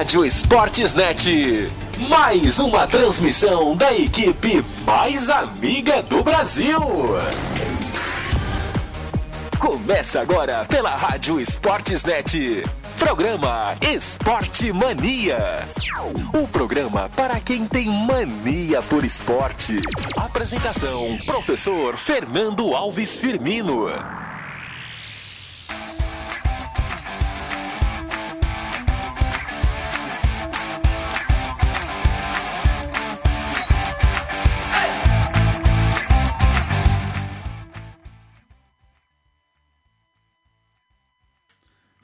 Rádio Esportes Net. Mais uma transmissão da equipe mais amiga do Brasil. Começa agora pela Rádio Esportes Net. Programa Esporte Mania. O programa para quem tem mania por esporte. Apresentação: Professor Fernando Alves Firmino.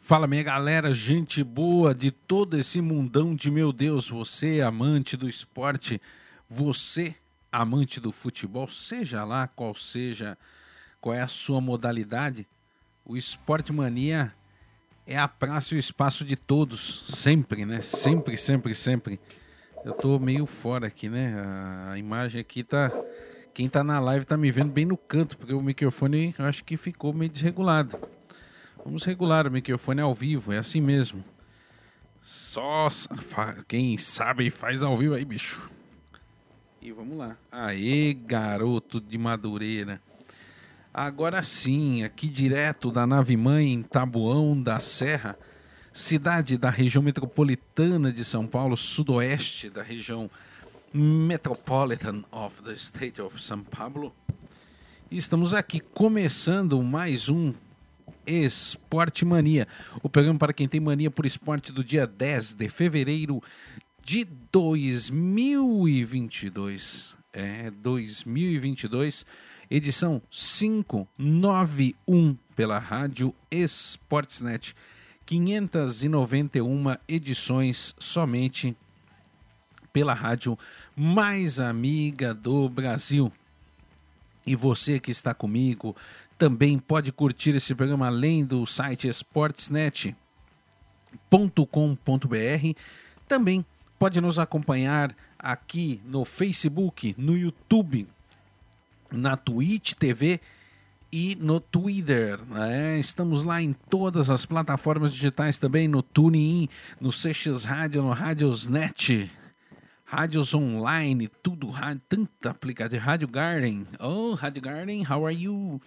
Fala minha galera, gente boa de todo esse mundão de meu Deus, você amante do esporte, você amante do futebol, seja lá qual seja, qual é a sua modalidade, o Esporte Mania é a praça e o espaço de todos, sempre, né? Sempre, sempre, sempre. Eu tô meio fora aqui, né? A imagem aqui tá. Quem tá na live tá me vendo bem no canto, porque o microfone eu acho que ficou meio desregulado. Vamos regular o microfone ao vivo, é assim mesmo. Só quem sabe faz ao vivo aí, bicho. E vamos lá. Aê, garoto de Madureira. Agora sim, aqui direto da nave mãe em Tabuão da Serra, cidade da região metropolitana de São Paulo, sudoeste da região Metropolitan of the State of São Paulo. Estamos aqui começando mais um Esporte Mania. O programa para quem tem mania por esporte do dia 10 de fevereiro de 2022. É, 2022, edição 591 pela Rádio Esportsnet. 591 edições somente pela rádio mais amiga do Brasil. E você que está comigo também pode curtir esse programa além do site sportsnet.com.br. Também pode nos acompanhar aqui no Facebook, no YouTube, na Twitch TV e no Twitter. Né? Estamos lá em todas as plataformas digitais também, no TuneIn, no CX Rádio, no Radiosnet, rádios online, tudo, tanta aplicativo, Rádio Garden. Oh, Rádio Garden, how are you?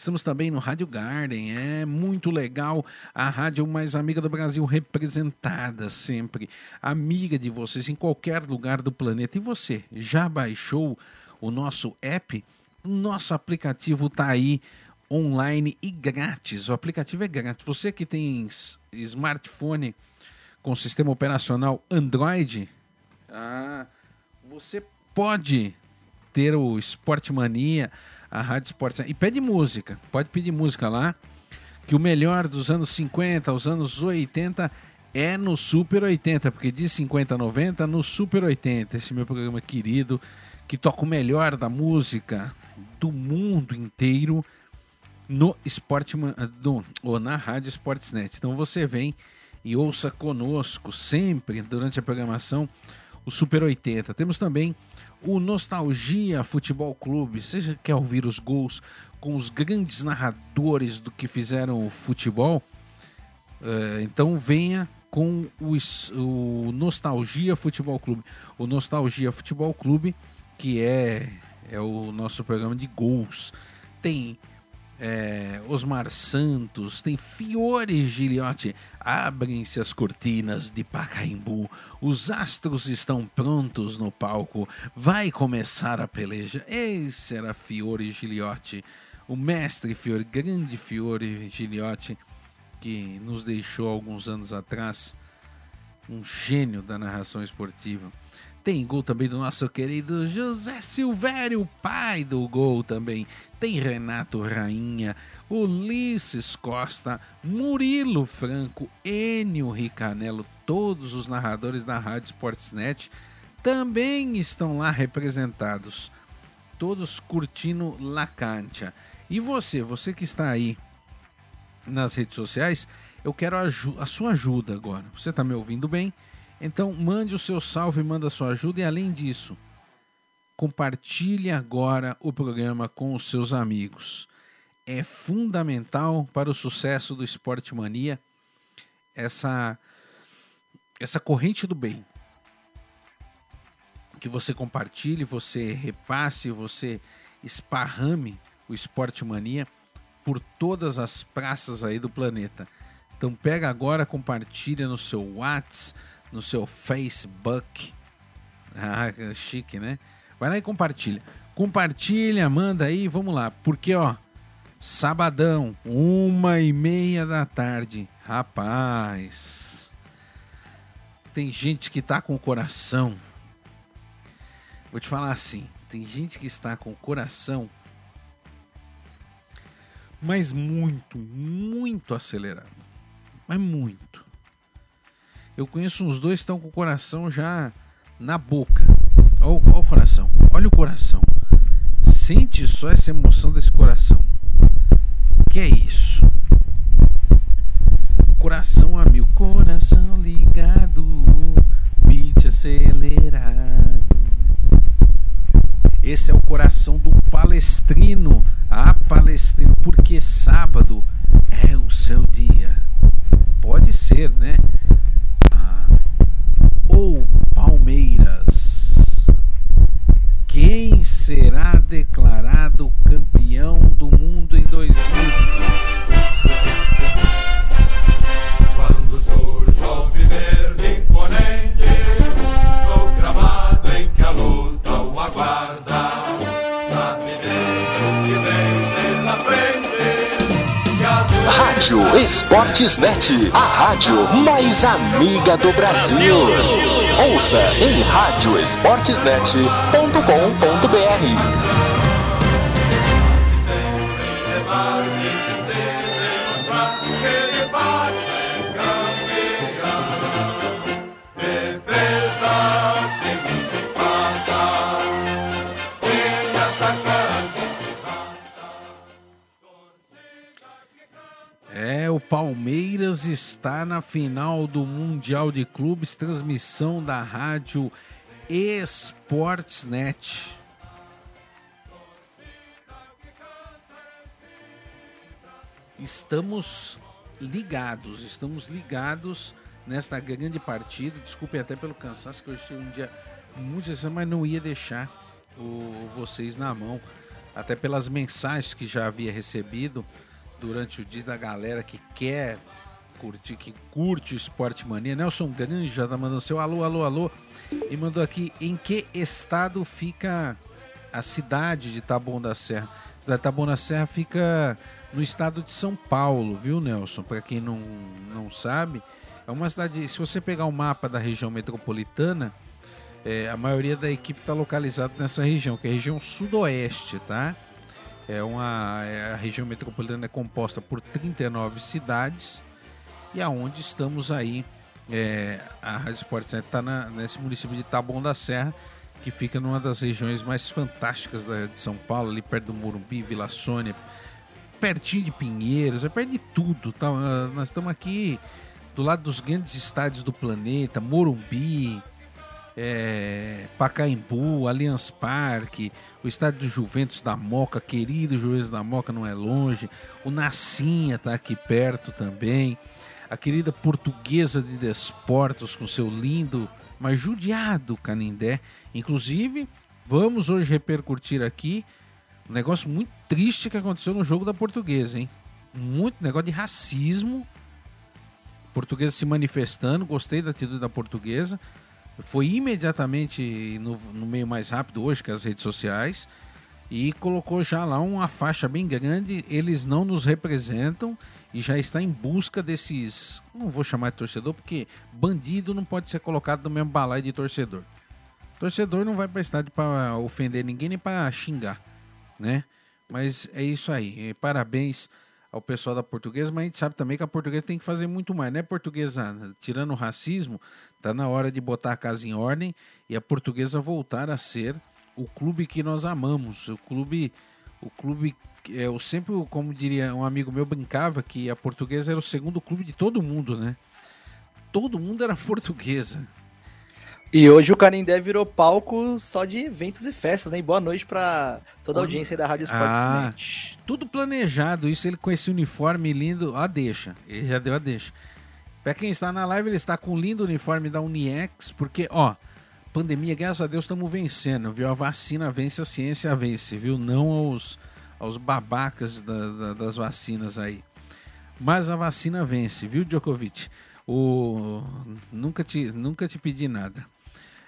Estamos também no Rádio Garden, é muito legal. A rádio mais amiga do Brasil, representada sempre. Amiga de vocês em qualquer lugar do planeta. E você, já baixou o nosso app? Nosso aplicativo está aí online e grátis. O aplicativo é grátis. Você que tem smartphone com sistema operacional Android, ah, você pode ter o Sport Mania a Rádio Esportes. E pede música, pode pedir música lá, que o melhor dos anos 50 aos anos 80 é no Super 80, porque de 50 a 90 no Super 80, esse meu programa querido, que toca o melhor da música do mundo inteiro no Esporte no, ou na Rádio Sportsnet. Então você vem e ouça conosco sempre durante a programação o Super 80. Temos também o Nostalgia Futebol Clube. Você quer ouvir os gols com os grandes narradores do que fizeram o futebol? Uh, então venha com o, o, Nostalgia Futebol Clube. O Nostalgia Futebol Clube, que é, é o nosso programa de gols. Tem é, Osmar Santos, tem Fiore Giliotti. Abrem-se as cortinas de Pacaembu. Os astros estão prontos no palco. Vai começar a peleja. Esse era Fiore Giliotti, o mestre Fiore, grande Fiore Giliotti, que nos deixou alguns anos atrás. Um gênio da narração esportiva. Tem gol também do nosso querido José Silvério, pai do gol também. Tem Renato Rainha, Ulisses Costa, Murilo Franco, Enio Ricanello, todos os narradores da Rádio Sportsnet também estão lá representados. Todos curtindo La Cancha. E você, você que está aí nas redes sociais, eu quero a, a sua ajuda agora. Você está me ouvindo bem? Então mande o seu salve, manda a sua ajuda e além disso, compartilhe agora o programa com os seus amigos. É fundamental para o sucesso do Esporte Mania essa essa corrente do bem. Que você compartilhe, você repasse, você esparrame o Esporte Mania por todas as praças aí do planeta. Então pega agora, compartilha no seu WhatsApp, no seu Facebook. Ah, chique, né? Vai lá e compartilha. Compartilha, manda aí, vamos lá. Porque, ó, sabadão, uma e meia da tarde. Rapaz, tem gente que tá com o coração. Vou te falar assim, tem gente que está com o coração mas muito, muito acelerado. Mas muito. Eu conheço uns dois que estão com o coração já na boca. Olha, o coração, olha o coração. Sente só essa emoção desse coração. Que é isso? Coração amigo, coração ligado, beat acelerado. Esse é o coração do palestrino, a palestrino, porque sábado é o seu dia. Pode ser, né? Ou Palmeiras. Quem será declarado campeão do mundo em 2020? Rádio Esportes Net, a rádio mais amiga do Brasil. Ouça em radioesportesnet.com.br. Palmeiras está na final do Mundial de Clubes, transmissão da rádio Esportsnet. Estamos ligados, estamos ligados nesta grande partida. Desculpem até pelo cansaço, que hoje tive um dia muito estressante, mas não ia deixar o, vocês na mão. Até pelas mensagens que já havia recebido durante o dia da galera que quer curtir, que curte Esporte Mania. Nelson Grande já tá mandando seu alô, alô, alô. E mandou aqui em que estado fica a cidade de Taboão da Serra. A cidade de Taboão da Serra fica no estado de São Paulo, viu, Nelson? Para quem não, não sabe, é uma cidade. Se você pegar o mapa da região metropolitana, é, a maioria da equipe está localizada nessa região, que é a região sudoeste, tá? É uma, é- a região metropolitana é composta por 39 cidades e aonde estamos aí, é, a Rádio Esportes está nesse município de Taboão da Serra, que fica numa das regiões mais fantásticas da, de São Paulo, ali perto do Morumbi, Vila Sônia, pertinho de Pinheiros, é perto de tudo. Tá? Ah, Nós estamos aqui do lado dos grandes estádios do planeta, Morumbi, é, Pacaembu, Allianz Parque, o estádio do Juventus da Moca, querido Juventus da Moca, não é longe. O Nascinha está aqui perto também. A querida Portuguesa de Desportos com seu lindo, mas judiado Canindé. Inclusive, vamos hoje repercutir aqui um negócio muito triste que aconteceu no jogo da Portuguesa, hein? Muito negócio de racismo. Portuguesa se manifestando, gostei da atitude da Portuguesa foi imediatamente no, no, meio mais rápido hoje, que as redes sociais, e colocou já lá uma faixa bem grande. Eles não nos representam e já está em busca desses. Não vou chamar de torcedor, porque bandido não pode ser colocado no mesmo balaio de torcedor. Torcedor não vai para estádio para ofender ninguém nem para xingar, né? Mas é isso aí. Parabéns ao pessoal da portuguesa, mas a gente sabe também que a portuguesa tem que fazer muito mais, né, portuguesa? Tirando o racismo, tá na hora de botar a casa em ordem e a portuguesa voltar a ser o clube que nós amamos, o clube, o clube, eu sempre, como diria um amigo meu, brincava que a portuguesa era o segundo clube de todo mundo, né? Todo mundo era portuguesa. E hoje o Canindé virou palco só de eventos e festas, né? E boa noite para toda a audiência da Rádio Esportes Ah, Net. tudo planejado, isso ele com esse uniforme lindo, a deixa, ele já deu a deixa. Pra quem está na live, ele está com o lindo uniforme da Uniex, porque, ó, pandemia, graças a Deus, estamos vencendo, viu? A vacina vence, a ciência vence, viu? Não aos, aos babacas da- da- das vacinas aí. Mas a vacina vence, viu, Djokovic? O... Nunca, te, nunca te pedi nada.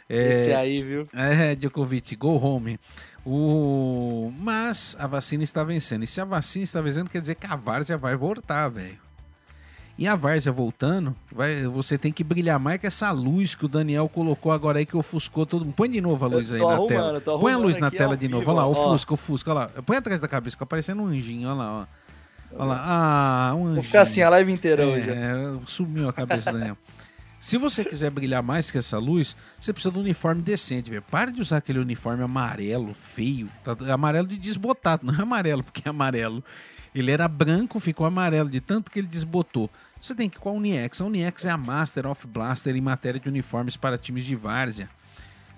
É, Esse aí, viu? é, Djokovic, go home. O... Mas a vacina está vencendo. E se a vacina está vencendo, quer dizer que a várzea vai voltar, velho. E a várzea voltando, vai, você tem que brilhar mais que essa luz que o Daniel colocou agora aí que ofuscou todo mundo. Põe de novo a luz aí na tela. Põe a luz na tela de novo. vivo, Olha lá, ofusca, ofusca. Olha lá. Põe atrás da cabeça, fica parecendo um anjinho. Olha lá, ó. Olha lá. Ah, um anjinho. Vou ficar assim a live inteira hoje. É, sumiu a cabeça do Daniel. Se você quiser brilhar mais que essa luz, você precisa de um uniforme decente, velho. Para de usar aquele uniforme amarelo, feio. Tá- amarelo de desbotado, não é amarelo porque é amarelo. Ele era branco, ficou amarelo de tanto que ele desbotou. Você tem que ir com a Uniex. A Uniex é a Master of Blaster em matéria de uniformes para times de várzea.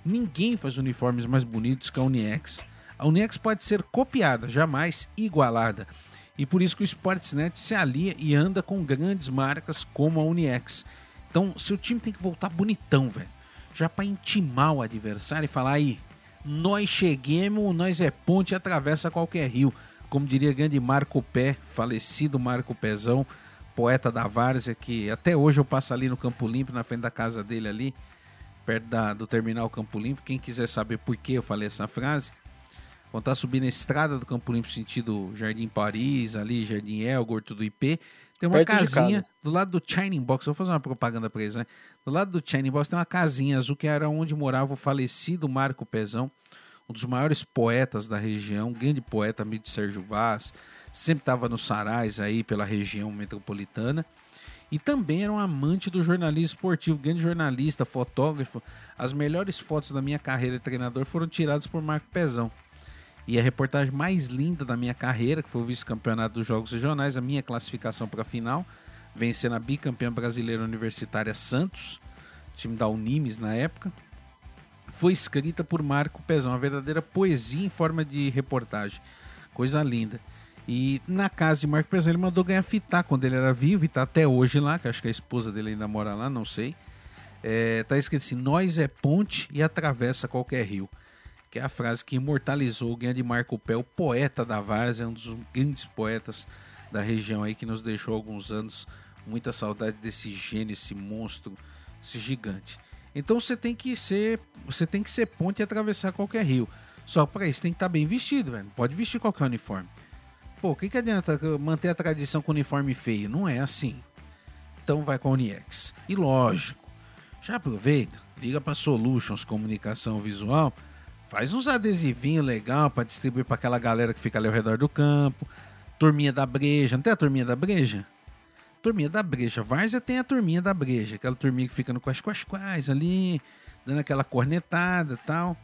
Ninguém faz uniformes mais bonitos que a Uniex. A Uniex pode ser copiada, jamais igualada. E por isso que o Sportsnet se alia e anda com grandes marcas como a Uniex. Então, seu time tem que voltar bonitão, velho. Já para intimar o adversário e falar aí, nós cheguemos, nós é ponte e atravessa qualquer rio. Como diria grande Marco Pé, falecido Marco Pezão, poeta da Várzea, que até hoje eu passo ali no Campo Limpo, na frente da casa dele ali, perto da- do terminal Campo Limpo. Quem quiser saber por que eu falei essa frase, quando tá subindo a estrada do Campo Limpo, sentido Jardim Paris, ali, Jardim Elgor, tudo IP, tem uma Perto casinha do lado do Shining Box. Vou fazer uma propaganda pra eles, né? Do lado do Shining Box tem uma casinha azul que era onde morava o falecido Marco Pezão, um dos maiores poetas da região, grande poeta, amigo de Sérgio Vaz, sempre estava nos sarais aí pela região metropolitana. E também era um amante do jornalismo esportivo, grande jornalista, fotógrafo. As melhores fotos da minha carreira de treinador foram tiradas por Marco Pezão. E a reportagem mais linda da minha carreira, que foi o vice-campeonato dos Jogos Regionais, a minha classificação para a final, vencendo a bicampeã brasileira universitária Santos, time da Unimes na época, foi escrita por Marco Pezão, uma verdadeira poesia em forma de reportagem. Coisa linda. E na casa de Marco Pezão ele mandou ganhar fitar quando ele era vivo e tá até hoje lá, que acho que a esposa dele ainda mora lá, não sei. É, tá escrito assim: Nós é ponte e atravessa qualquer rio. Que é a frase que imortalizou o grande Marco Pé, o poeta da Várzea, um dos grandes poetas da região aí que nos deixou há alguns anos. Muita saudade desse gênio, esse monstro, esse gigante. Então você tem que ser, você tem que ser ponte e atravessar qualquer rio. Só para isso tem que estar bem vestido, velho. Pode vestir qualquer uniforme. Pô, o que, que adianta manter a tradição com uniforme feio? Não é assim. Então vai com a Uniex. E lógico, já aproveita, liga para Solutions Comunicação Visual, faz uns adesivinhos legal para distribuir para aquela galera que fica ali ao redor do campo. Turminha da Breja, não tem a turminha da Breja? Turminha da Breja. Várzea tem a turminha da Breja, aquela turminha que fica no quais quais quais ali, dando aquela cornetada tal.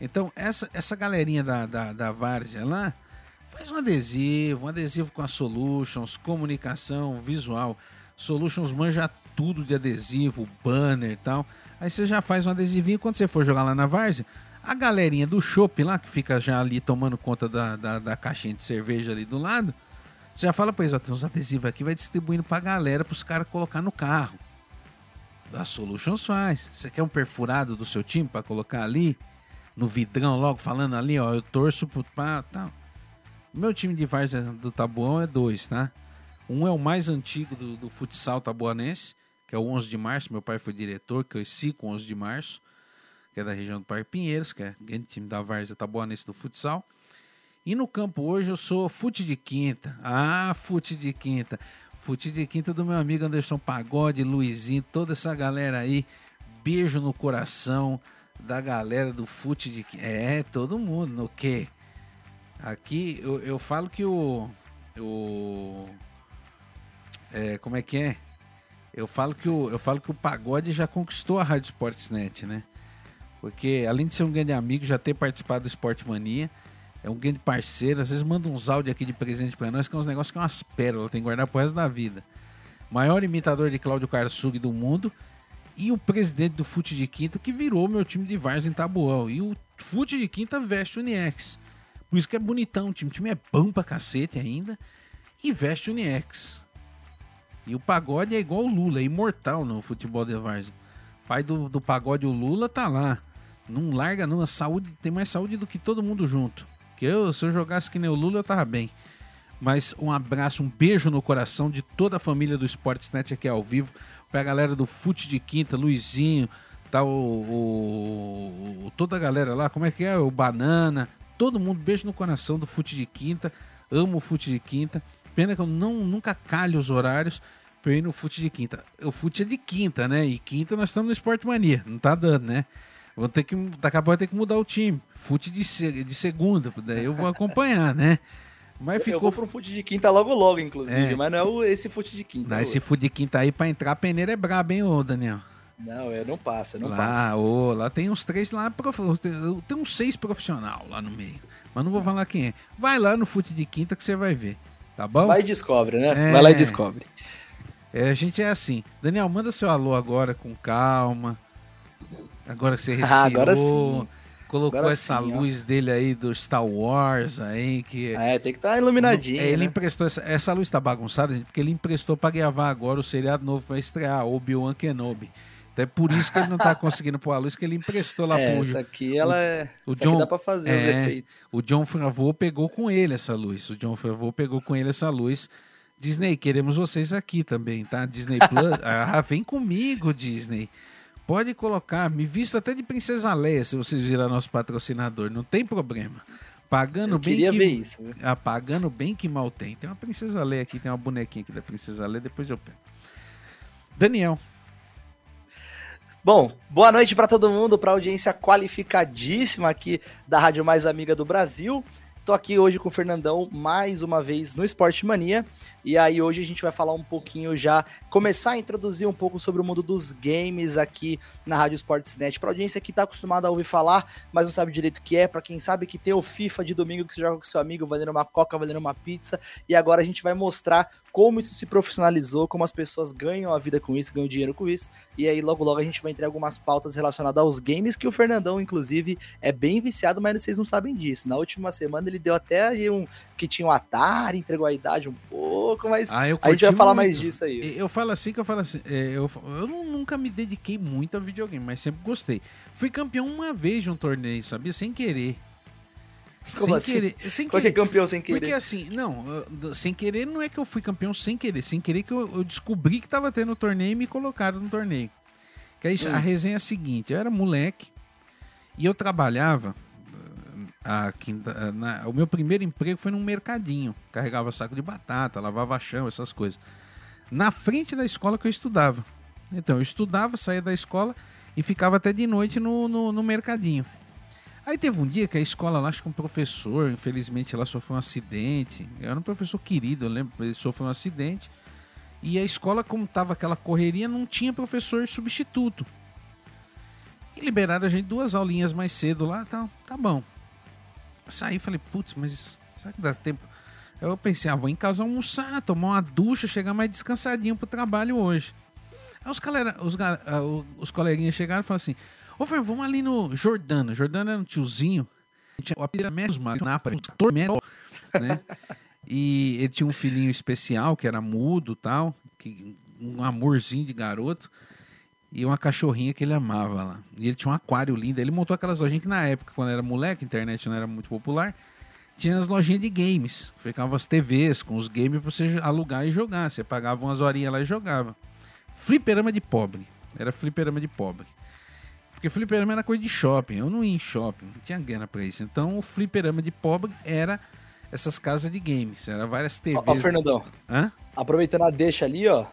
Então, essa, essa galerinha da, da, da Várzea lá, faz um adesivo, um adesivo com a Solutions, comunicação, visual. Solutions manja tudo de adesivo, banner e tal. Aí você já faz um adesivinho quando você for jogar lá na Várzea. A galerinha do shopping lá, que fica já ali tomando conta da, da, da caixinha de cerveja ali do lado, você já fala pra eles, ó, tem uns adesivos aqui, vai distribuindo pra galera, pros caras colocar no carro. A Solutions faz. Você quer um perfurado do seu time pra colocar ali? No vidrão logo, falando ali, ó, eu torço pro pá, tal. Meu time de várzea do Tabuão é dois, tá? Um é o mais antigo do, do futsal tabuanense, que é o 11 de março. Meu pai foi diretor, cresci com o 11 de março, que é da região do Parque Pinheiros, que é grande time da várzea tabuanense do futsal. E no campo hoje eu sou fute de quinta. Ah, fute de quinta. Fute de quinta do meu amigo Anderson Pagode, Luizinho, toda essa galera aí. Beijo no coração da galera do fute de quinta. É, todo mundo. No quê? Aqui eu, eu falo que o. O. É, como é que é? Eu falo que o, eu falo que o Pagode já conquistou a Rádio Sportsnet, né? Porque além de ser um grande amigo, já ter participado do Sport Mania, é um grande parceiro. Às vezes manda uns áudios aqui de presente pra nós, que é uns negócios que é umas pérolas, tem que guardar pro resto da vida. Maior imitador de Cláudio Karsug do mundo e o presidente do Fute de Quinta, que virou meu time de Vars em Tabuão. E o Fute de Quinta veste o Uniex. Por isso que é bonitão, o time, o time é bom pra cacete ainda. E veste o Uniex. E o pagode é igual o Lula, é imortal no futebol de várzea. Pai do, do pagode, o Lula, tá lá. Não larga, não. A saúde tem mais saúde do que todo mundo junto. Eu, se eu jogasse que nem o Lula, eu tava bem. Mas um abraço, um beijo no coração de toda a família do Sportsnet aqui ao vivo. Pra galera do Fute de Quinta, Luizinho, tá o, o- toda a galera lá, como é que é? O Banana, todo mundo, beijo no coração do Fute de Quinta. Amo o Fute de Quinta. Pena que eu não, nunca calho os horários pra ir no Fute de Quinta. O Fute é de quinta, né? E quinta nós estamos no Sport Mania, não tá dando, né? Vou ter que, daqui a pouco vai ter que mudar o time. Fute de, de segunda, daí eu vou acompanhar, né? Mas Eu ficou. vou pro fute de quinta logo logo, inclusive, É. mas não é esse fute de quinta. Não, é esse fute de quinta aí pra entrar, a peneira é braba, hein, ô Daniel? Não, é, não passa, não lá, passa. ô, lá tem uns três lá, tem uns seis profissional lá no meio. Mas não vou falar quem é. Vai lá no fute de quinta que você vai ver. Tá bom? Vai e descobre, né? É. Vai lá e descobre. É, a gente é assim. Daniel, manda seu alô agora com calma. Agora você respirou. Ah, agora sim. Colocou Agora essa sim, ó. luz dele aí do Star Wars aí, que... É, tem que estar iluminadinho. É, ele né? emprestou essa, essa luz tá bagunçada, gente, porque ele emprestou pra gravar agora o seriado novo vai estrear, Obi-Wan Kenobi. Então é por isso que ele não tá conseguindo pôr a luz, que ele emprestou lá É, pro essa aqui, ela é. o John- dá pra fazer os é. efeitos. O John Favreau pegou com ele essa luz. O John Favreau pegou com ele essa luz. Disney, queremos vocês aqui também, tá? Disney Plus. ah, vem comigo, Disney. Pode colocar, me visto até de Princesa Leia, se vocês virar nosso patrocinador, não tem problema. Pagando Eu bem queria que ver isso. viu? ah, pagando bem que mal tem. Tem uma Princesa Leia aqui, tem uma bonequinha aqui da Princesa Leia, depois eu pego. Daniel, Bom, boa noite pra todo mundo, pra audiência qualificadíssima aqui da Rádio Mais Amiga do Brasil. Tô aqui hoje com o Fernandão mais uma vez no Esporte Mania. E aí hoje a gente vai falar um pouquinho já, começar a introduzir um pouco sobre o mundo dos games aqui na Rádio Sportsnet. Pra audiência que tá acostumada a ouvir falar, mas não sabe direito o que é, pra quem sabe que tem o FIFA de domingo que você joga com seu amigo, valendo uma coca, valendo uma pizza. E agora a gente vai mostrar como isso se profissionalizou, como as pessoas ganham a vida com isso, ganham dinheiro com isso. E aí, logo, logo, a gente vai entrar em algumas pautas relacionadas aos games, que o Fernandão, inclusive, é bem viciado, mas vocês não sabem disso. Na última semana ele deu até aí um. que tinha um Atari, entregou a idade um pouco, mas ah, eu a gente vai falar muito. mais disso aí. Eu falo assim que eu falo assim. é, eu, eu nu- nunca me dediquei muito a videogame, mas sempre gostei. Fui campeão uma vez de um torneio, sabia? Sem querer. Como sem assim? querer. Sem Qual que é querer. campeão sem querer? Porque assim, não, sem querer não é que eu fui campeão sem querer. Sem querer que eu, eu descobri que tava tendo torneio e me colocaram no torneio. Que aí, Hum. a resenha é a seguinte: eu era moleque e eu trabalhava. ah, aqui, ah, na- o meu primeiro emprego foi num mercadinho. Carregava saco de batata, lavava chão, essas coisas. Na frente da escola que eu estudava. Então, eu estudava, saía da escola e ficava até de noite no, no, no mercadinho. Aí teve um dia que a escola lá, acho que um professor, infelizmente lá sofreu um acidente. Era um professor querido, eu lembro, ele sofreu um acidente. E a escola, como tava aquela correria, não tinha professor substituto. E liberaram a gente duas aulinhas mais cedo lá, tá, tá bom. Saí e falei, putz, mas será que dá tempo? Eu pensei, ah, vou em casa almoçar, tomar uma ducha, chegar mais descansadinho pro trabalho hoje. Aí os, galera, os, ah, os coleguinhas chegaram e falaram assim: Ô, Fer, vamos ali no Jordano. Jordano era um tiozinho. Tinha o apelido Napa, ator médico, né? E ele tinha um filhinho especial que era mudo tal, que, um amorzinho de garoto. E uma cachorrinha que ele amava lá. E ele tinha um aquário lindo. Ele montou aquelas lojinhas que na época, quando era moleque, a internet não era muito popular, tinha as lojinhas de games. Ficavam as TVs com os games pra você alugar e jogar. Você pagava umas horinhas lá e jogava. Fliperama de pobre. Era fliperama de pobre. Porque fliperama era coisa de shopping. Eu não ia em shopping, não tinha grana pra isso. Então o fliperama de pobre era essas casas de games. Era várias TVs. Ó, ó, Fernandão, Hã? aproveitando a deixa ali, ó.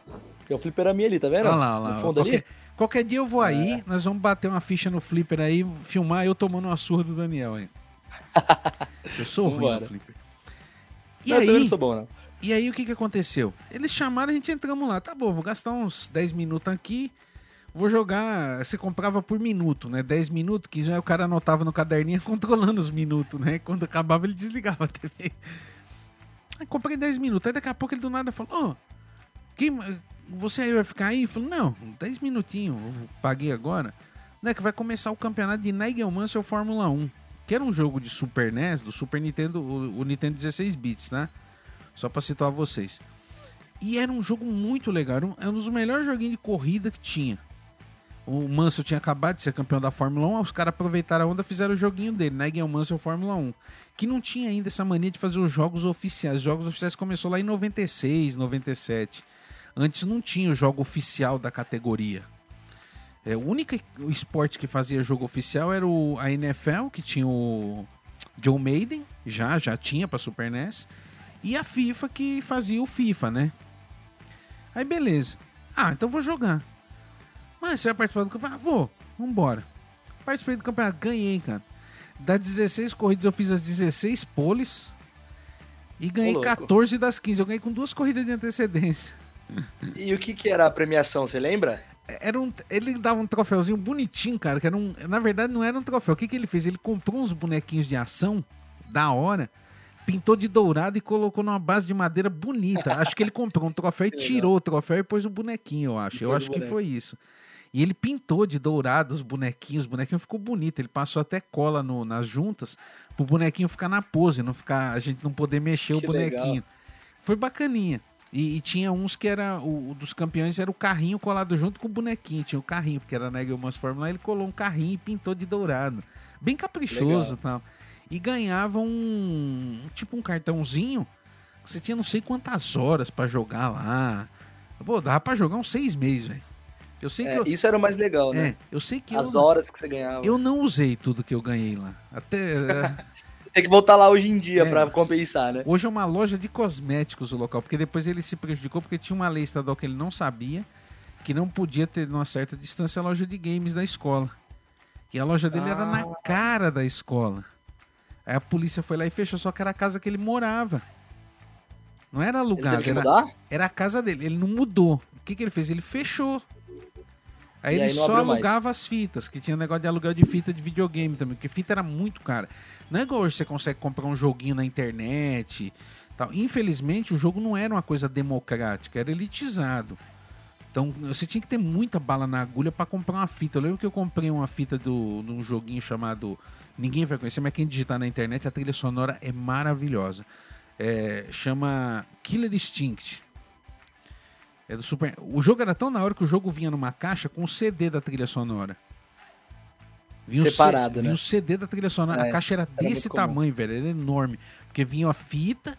Tem o fliperaminha ali, tá vendo? Olha lá, olha lá. No fundo qualquer, ali. qualquer dia eu vou aí, nós vamos bater uma ficha no flipper aí, filmar eu tomando uma surra do Daniel aí. Eu sou ruim no flipper. E Não, eu aí, não sou bom, não. e aí o que que aconteceu? Eles chamaram, a gente entramos lá. Tá bom, vou gastar uns 10 minutos aqui. Vou jogar. Você comprava por minuto, né? 10 minutos, 15 aí o cara anotava no caderninho controlando os minutos, né? Quando acabava, ele desligava a TV. Aí comprei 10 minutos. Aí daqui a pouco ele do nada falou: Ô, quem, você aí vai ficar aí? Eu falei: Não, 10 minutinhos, eu paguei agora. Né, que vai começar o campeonato de Nigel Mansell Fórmula 1. Que era um jogo de Super NES, do Super Nintendo, o, o Nintendo 16 bits, né? Só pra situar vocês. E era um jogo muito legal. Era um, era um dos melhores joguinhos de corrida que tinha. O Mansell tinha acabado de ser campeão da Fórmula 1, os caras aproveitaram a onda e fizeram o joguinho dele, Nigel Mansell Fórmula 1. Que não tinha ainda essa mania de fazer os jogos oficiais. Os jogos oficiais começou lá em 96, 97. Antes não tinha o jogo oficial da categoria. É, o único esporte que fazia jogo oficial era o, a NFL, que tinha o Joe Maiden, já, já tinha para Super NES, e a FIFA que fazia o FIFA, né? Aí beleza. Ah, então vou jogar. Mas você vai participar do campeonato? Vou, vambora. Participei do campeonato, ganhei, cara. Das 16 corridas eu fiz as 16 poles e ganhei louco. 14 das 15. Eu ganhei com duas corridas de antecedência. E o que, que era a premiação, você lembra? Era um, ele dava um troféuzinho bonitinho, cara, que era um, na verdade não era um troféu. O que, que ele fez? Ele comprou uns bonequinhos de ação da hora, pintou de dourado e colocou numa base de madeira bonita. Acho que ele comprou um troféu e tirou o troféu e pôs o bonequinho, eu acho. Eu acho que foi isso. E ele pintou de dourado os bonequinhos, o bonequinho ficou bonito. Ele passou até cola no- nas juntas pro bonequinho ficar na pose, não ficar a gente não poder mexer Que o bonequinho. Foi bacaninha. E, e tinha uns que era o, o dos campeões era o carrinho colado junto com o bonequinho. Tinha o carrinho, porque era Nigel Mansell Fórmula, ele colou um carrinho e pintou de dourado. Bem caprichoso e tal. E ganhava um tipo um cartãozinho que você tinha não sei quantas horas pra jogar lá. Pô, dava pra jogar uns seis meses, velho. Eu sei que É, eu, isso era o mais legal, né? é, eu sei que As eu, horas que você ganhava. eu não usei tudo que eu ganhei lá. Até é, Tem que voltar lá hoje em dia É. pra compensar, né? Hoje é uma loja de cosméticos o local, porque depois ele se prejudicou porque tinha uma lei estadual que ele não sabia, que não podia ter numa certa distância a loja de games da escola. E a loja dele era na Ah. cara da escola. Aí a polícia foi lá e fechou, só que era a casa que ele morava. Não era alugado, que era, mudar? era a casa dele. Ele não mudou. O que, que ele fez? Ele fechou. Aí E ele aí só abriu mais. alugava as fitas, que tinha negócio de aluguel de fita de videogame também, porque fita era muito cara. Não é igual hoje você consegue comprar um joguinho na internet. Tal. Infelizmente, o jogo não era uma coisa democrática, era elitizado. Então você tinha que ter muita bala na agulha para comprar uma fita. Eu lembro que eu comprei uma fita do, de um joguinho chamado. Ninguém vai conhecer, mas quem digitar na internet, a trilha sonora é maravilhosa. É, chama Killer Instinct. É do Super. O jogo era tão na hora que o jogo vinha numa caixa com o CD da trilha sonora. Vinha o C- Separado, né? Vinha o CD da trilha sonora. É, a caixa era desse comum. tamanho, velho. Era enorme. Porque vinha a fita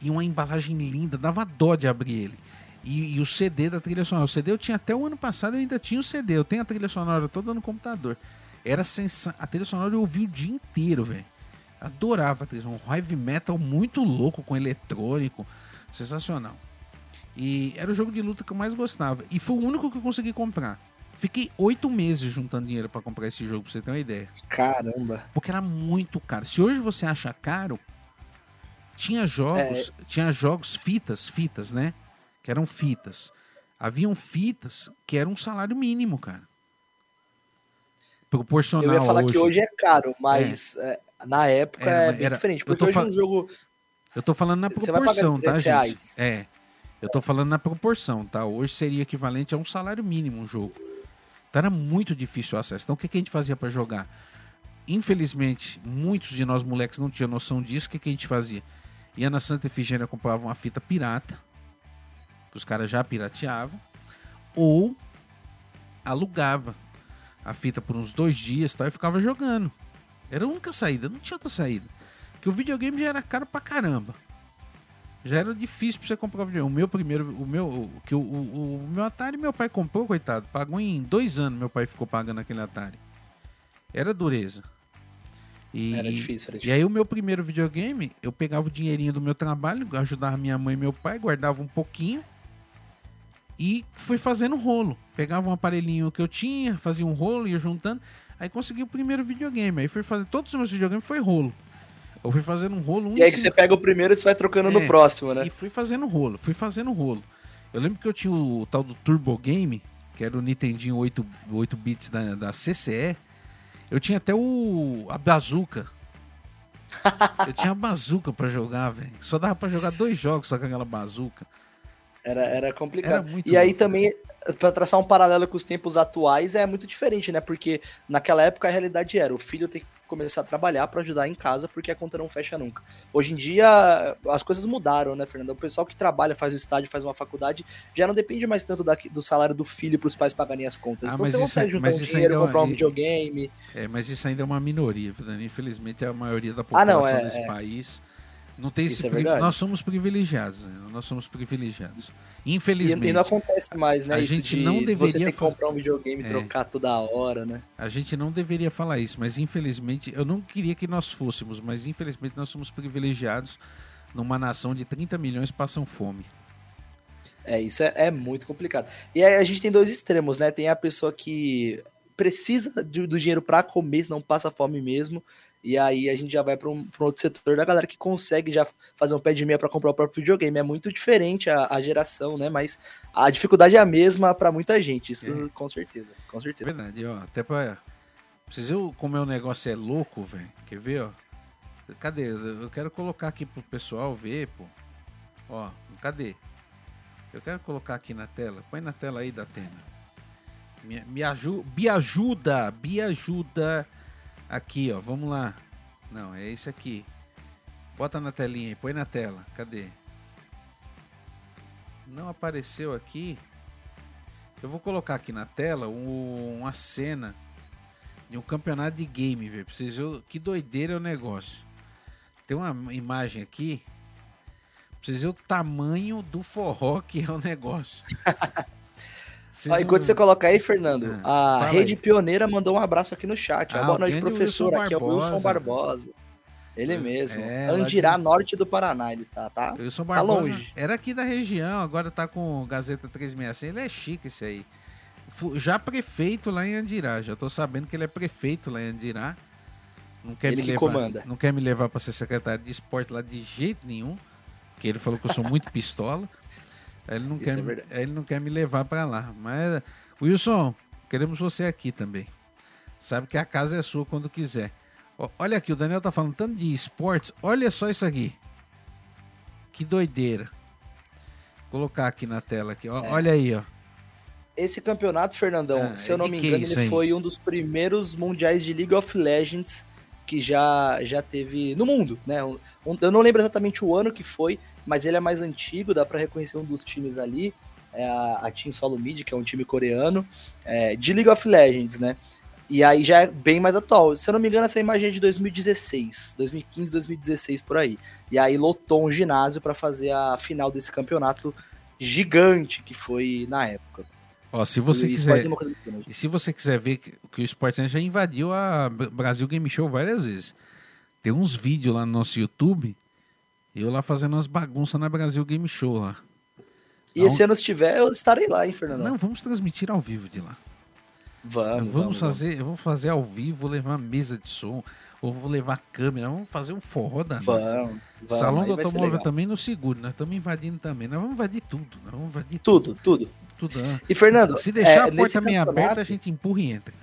e uma embalagem linda. Dava dó de abrir ele. E, e o CD da trilha sonora. O CD eu tinha até o ano passado, eu ainda tinha o CD. Eu tenho a trilha sonora toda no computador. Era sensa... A trilha sonora eu ouvi o dia inteiro, velho. Adorava a trilha sonora. Um heavy metal muito louco, com eletrônico. Sensacional. E era o jogo de luta que eu mais gostava. E foi o único que eu consegui comprar. Fiquei oito meses juntando dinheiro pra comprar esse jogo, pra você ter uma ideia. Caramba. Porque era muito caro. Se hoje você acha caro, tinha jogos, tinha jogos, fitas, fitas, né? Que eram fitas. Haviam fitas que eram um salário mínimo, cara. Proporcional Eu ia falar hoje. que hoje é caro, mas é, na época Era- é bem era- diferente. eu Porque tô hoje fal- um jogo. Eu tô falando na proporção, tá, 200 gente? reais. É. Eu tô falando na proporção, tá? Hoje seria equivalente a um salário mínimo um jogo. Então era muito difícil o acesso. Então o que, que a gente fazia pra jogar? Infelizmente, muitos de nós moleques não tinham noção disso. O que, que a gente fazia? Ia na Santa Efigênia, comprava uma fita pirata, que os caras já pirateavam, ou alugava a fita por uns dois dias tal, e ficava jogando. Era a única saída, não tinha outra saída. Que o videogame já era caro pra caramba. Já era difícil pra você comprar o videogame. O meu primeiro, o meu, que o, o, o meu Atari meu pai comprou, coitado. Pagou em dois anos, meu pai ficou pagando aquele Atari. Era dureza. E, Era difícil, era e difícil. aí o meu primeiro videogame, eu pegava o dinheirinho do meu trabalho, ajudava minha mãe e meu pai, guardava um pouquinho e fui fazendo rolo. Pegava um aparelhinho que eu tinha, fazia um rolo, ia juntando, aí consegui o primeiro videogame. Aí fui fazer todos os meus videogames foi rolo. Eu fui fazendo um rolo, um E aí que você pega o primeiro e você vai trocando É, no próximo, né? e fui fazendo rolo, fui fazendo rolo. Eu lembro que eu tinha o tal do Turbo Game, que era o Nintendinho 8, 8 bits da, da CCE. Eu tinha até o a bazuca. Eu tinha a bazuca pra jogar, velho. Só dava pra jogar dois jogos só com aquela bazuca. Era, era complicado. Era e aí louco. também, para traçar um paralelo com os tempos atuais, é muito diferente, né? Porque naquela época a realidade era: o filho tem que começar a trabalhar para ajudar em casa, porque a conta não fecha nunca. Hoje em dia, as coisas mudaram, né, Fernando? O pessoal que trabalha, faz o estágio, faz uma faculdade, já não depende mais tanto da- do salário do filho para os pais pagarem as contas. Ah, então você consegue é- juntar um dinheiro, é- comprar um videogame. É, mas isso ainda é uma minoria, Dani? Infelizmente, a maioria da Ah, população não, é- desse é. país não tem Isso esse é pri-. Nós somos privilegiados, né? Nós somos privilegiados. E, Infelizmente. e não acontece mais, né? A isso gente de não você deveria ter que fa- comprar um videogame e É. trocar toda hora, né? A gente não deveria falar isso, mas infelizmente, eu não queria que nós fôssemos, mas infelizmente nós somos privilegiados numa nação de 30 milhões passam fome. É, isso é, é muito complicado. E aí a gente tem dois extremos, né? Tem a pessoa que precisa de- do dinheiro para comer, não passa fome mesmo. E aí a gente já vai para um, pra um outro setor da galera que consegue já fazer um pé de meia para comprar o próprio videogame. É muito diferente a, a geração, né? Mas a dificuldade é a mesma para muita gente. Isso É. com certeza. Com É certeza. verdade, ó. Até pra. Vocês viram como é o negócio é louco, velho? Quer ver, ó? Cadê? Eu quero colocar aqui pro pessoal ver, pô. Ó, cadê? Eu quero colocar aqui na tela. Põe na tela aí da Atena. Me, me ajuda. Me ajuda! Me ajuda! Aqui, ó. Vamos lá. Não, é esse aqui. Bota na telinha aí. Põe na tela. Cadê? Não apareceu aqui. Eu vou colocar aqui na tela um- uma cena de um campeonato de game, velho. Pra vocês verem que doideira é o negócio. Tem uma imagem aqui. Pra vocês verem o tamanho do forró que é o negócio. Ó, enquanto você coloca aí, Fernando, Ah, a Rede aí. Pioneira mandou um abraço aqui no chat. Ah, Boa noite, professor. Aqui é o Wilson Barbosa. Ele mesmo. É, Andirá, de- norte do Paraná, ele tá, tá? Wilson Tá Barbosa longe. era aqui da região, agora tá com Gazeta 366. Ele é chique esse aí. Já prefeito lá em Andirá. Já tô sabendo que ele é prefeito lá em Andirá. Não quer Ele me que levar, comanda. não quer me levar para ser secretário de esporte lá de jeito nenhum, porque ele falou que eu sou muito pistola. Ele não Isso quer, é ele não quer me levar para lá. Mas Wilson, queremos você aqui também. Sabe que a casa é sua quando quiser. Olha aqui, o Daniel tá falando tanto de esportes. Olha só isso aqui. Que doideira. Vou colocar aqui na tela aqui. Ó, É. Olha aí, ó. Esse campeonato, Fernandão, Ah, se eu é não me engano, ele aí? foi um dos primeiros mundiais de League of Legends que já, já teve no mundo, né? Eu não lembro exatamente o ano que foi, mas ele é mais antigo, dá pra reconhecer um dos times ali, é a, a Team Solo Mid, que é um time coreano, é, de League of Legends, né? E aí já é bem mais atual. Se eu não me engano, essa imagem é de 2016, 2015, 2016 por aí. E aí lotou um ginásio pra fazer a final desse campeonato gigante que foi na época. Ó, se você E quiser. grande. E se você quiser ver que, que o Sportsnet já invadiu a Brasil Game Show várias vezes. Tem uns vídeos lá no nosso YouTube. Eu lá fazendo umas bagunças na Brasil Game Show lá. E esse ano, se tiver, eu estarei lá, hein, Fernandão? Não, vamos transmitir ao vivo de lá. Vamos, vamos, fazer, eu vou fazer ao vivo, vou levar mesa de som, ou vou levar câmera, vamos fazer um forró da Vamos, vamos. Salão do automóvel também no seguro, nós estamos invadindo também. Nós vamos invadir tudo, nós vamos invadir Tudo, tudo. tudo. ah. E, Fernando, Se deixar é, a porta meio campeonato, aberta, a gente empurra e entra.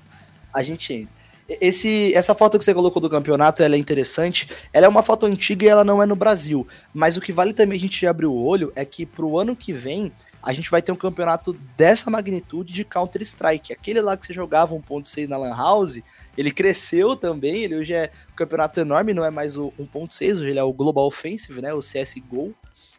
a gente entra. Esse, essa foto que você colocou do campeonato, ela é interessante. Ela é uma foto antiga e ela não é no Brasil. Mas o que vale também a gente abrir o olho é que pro ano que vem, a gente vai ter um campeonato dessa magnitude de Counter-Strike. Aquele lá que você jogava 1.6 na Lan House, ele cresceu também, ele hoje é um campeonato enorme, não é mais o 1.6, hoje ele é o Global Offensive, né, o CSGO.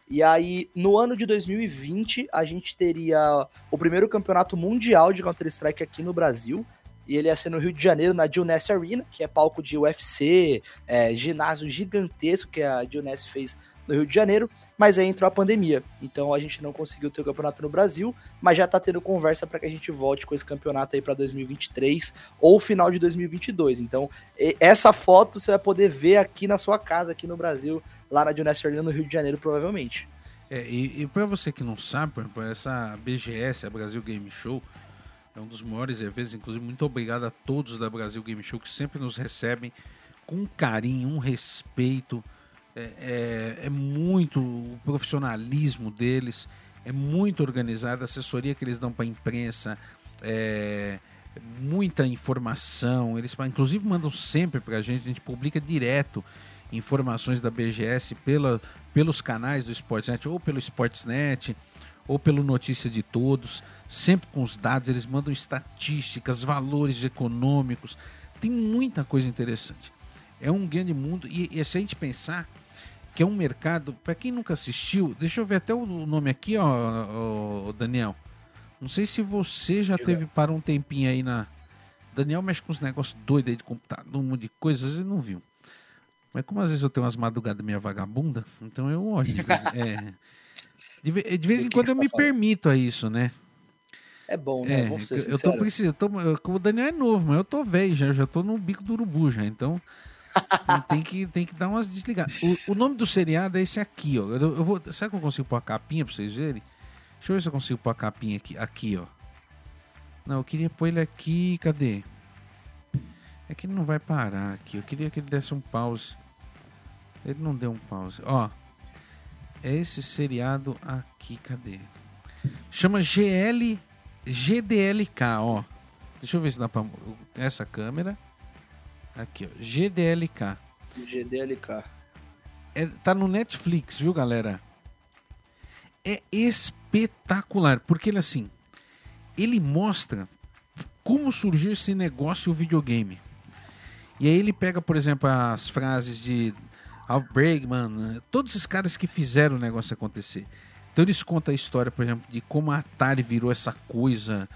E aí, no ano de 2020, a gente teria o primeiro campeonato mundial de Counter-Strike aqui no Brasil. E ele ia ser no Rio de Janeiro, na Gilness Arena, que é palco de UFC, é, ginásio gigantesco que a Gilness fez no Rio de Janeiro, mas aí entrou a pandemia. Então a gente não conseguiu ter o campeonato no Brasil, mas já tá tendo conversa para que a gente volte com esse campeonato aí para 2023 ou final de 2022. Então, essa foto você vai poder ver aqui na sua casa, aqui no Brasil, lá na Gilness Arena, no Rio de Janeiro, provavelmente. É, e, e para você que não sabe, por exemplo, essa BGS, a Brasil Game Show, é um dos maiores eventos. Inclusive, muito obrigado a todos da Brasil Game Show que sempre nos recebem com carinho, um respeito. É, é- é muito o profissionalismo deles, é muito organizado, a assessoria que eles dão para a imprensa, é, muita informação. Eles, inclusive, mandam sempre para a gente, a gente publica direto informações da BGS pela, pelos canais do Sportsnet, ou pelo Sportsnet, ou pelo Notícia de Todos, sempre com os dados, eles mandam estatísticas, valores econômicos, tem muita coisa interessante. É um grande mundo, e, e se a gente pensar que é um mercado, para quem nunca assistiu, deixa eu ver até o nome aqui, ó, ó Daniel. Não sei se você já teve para um tempinho aí na. Daniel mexe com uns negócios doidos aí de computador, um monte de coisas, e não viu. Mas como às vezes eu tenho umas madrugadas minha vagabunda, então eu olho. É, de, de vez em quando eu me falando? permito a isso, né? É bom, né? É, Vamos ser eu tô sinceros. precisando. eu tô- eu- o Daniel é novo, mas eu tô velho já, eu já tô no bico do urubu já, então. então tem, que, tem que dar umas desligadas. O, o nome do seriado é esse aqui, ó. Eu, eu vou, será que eu consigo pôr a capinha pra vocês verem? Deixa eu ver se eu consigo pôr a capinha aqui, aqui, ó. Não, eu queria pôr ele aqui, cadê? É que ele não vai parar aqui. Eu queria que ele desse um pause. Ele não deu um pause. Ó, é esse seriado aqui, cadê? Chama GL GDLK, ó. Deixa eu ver se dá pra. Essa câmera. Aqui, ó. GDLK. GDLK. É, tá no Netflix, viu, galera? É espetacular, porque ele assim, ele mostra como surgiu esse negócio o videogame. E aí ele pega, por exemplo, as frases de Bregman, eh, todos esses caras que fizeram o negócio acontecer. Então eles contam a história, por exemplo, de como a Atari virou essa coisa.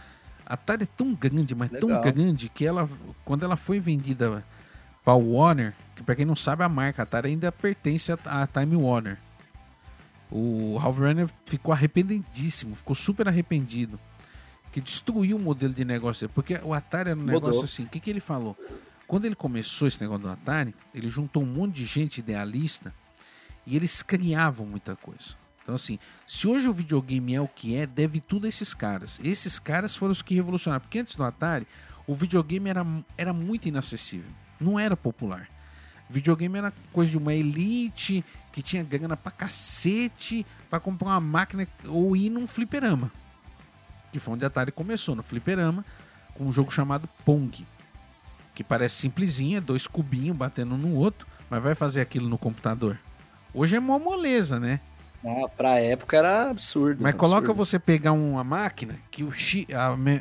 A Atari é tão grande, mas tão Legal. grande que ela, quando ela foi vendida para Warner, que para quem não sabe a marca Atari ainda pertence à Time Warner. O Ralph Runner ficou arrependidíssimo, ficou super arrependido. Que destruiu o modelo de negócio. Porque o Atari era um Mudou. negócio assim. O que, que ele falou? Quando ele começou esse negócio do Atari, ele juntou um monte de gente idealista e eles criavam muita coisa. Então, assim, se hoje o videogame é o que é, deve tudo a esses caras. Esses caras foram os que revolucionaram. Porque antes do Atari, o videogame era, era muito inacessível. Não era popular. Videogame era coisa de uma elite que tinha grana pra cacete pra comprar uma máquina ou ir num fliperama. Que foi onde a Atari começou, no fliperama, com um jogo chamado Pong. Que parece simplesinho, é dois cubinhos batendo no outro, mas vai fazer aquilo no computador. Hoje é mó moleza, né? Ah, pra época era absurdo. Mas coloca absurdo. você pegar uma máquina que o chi,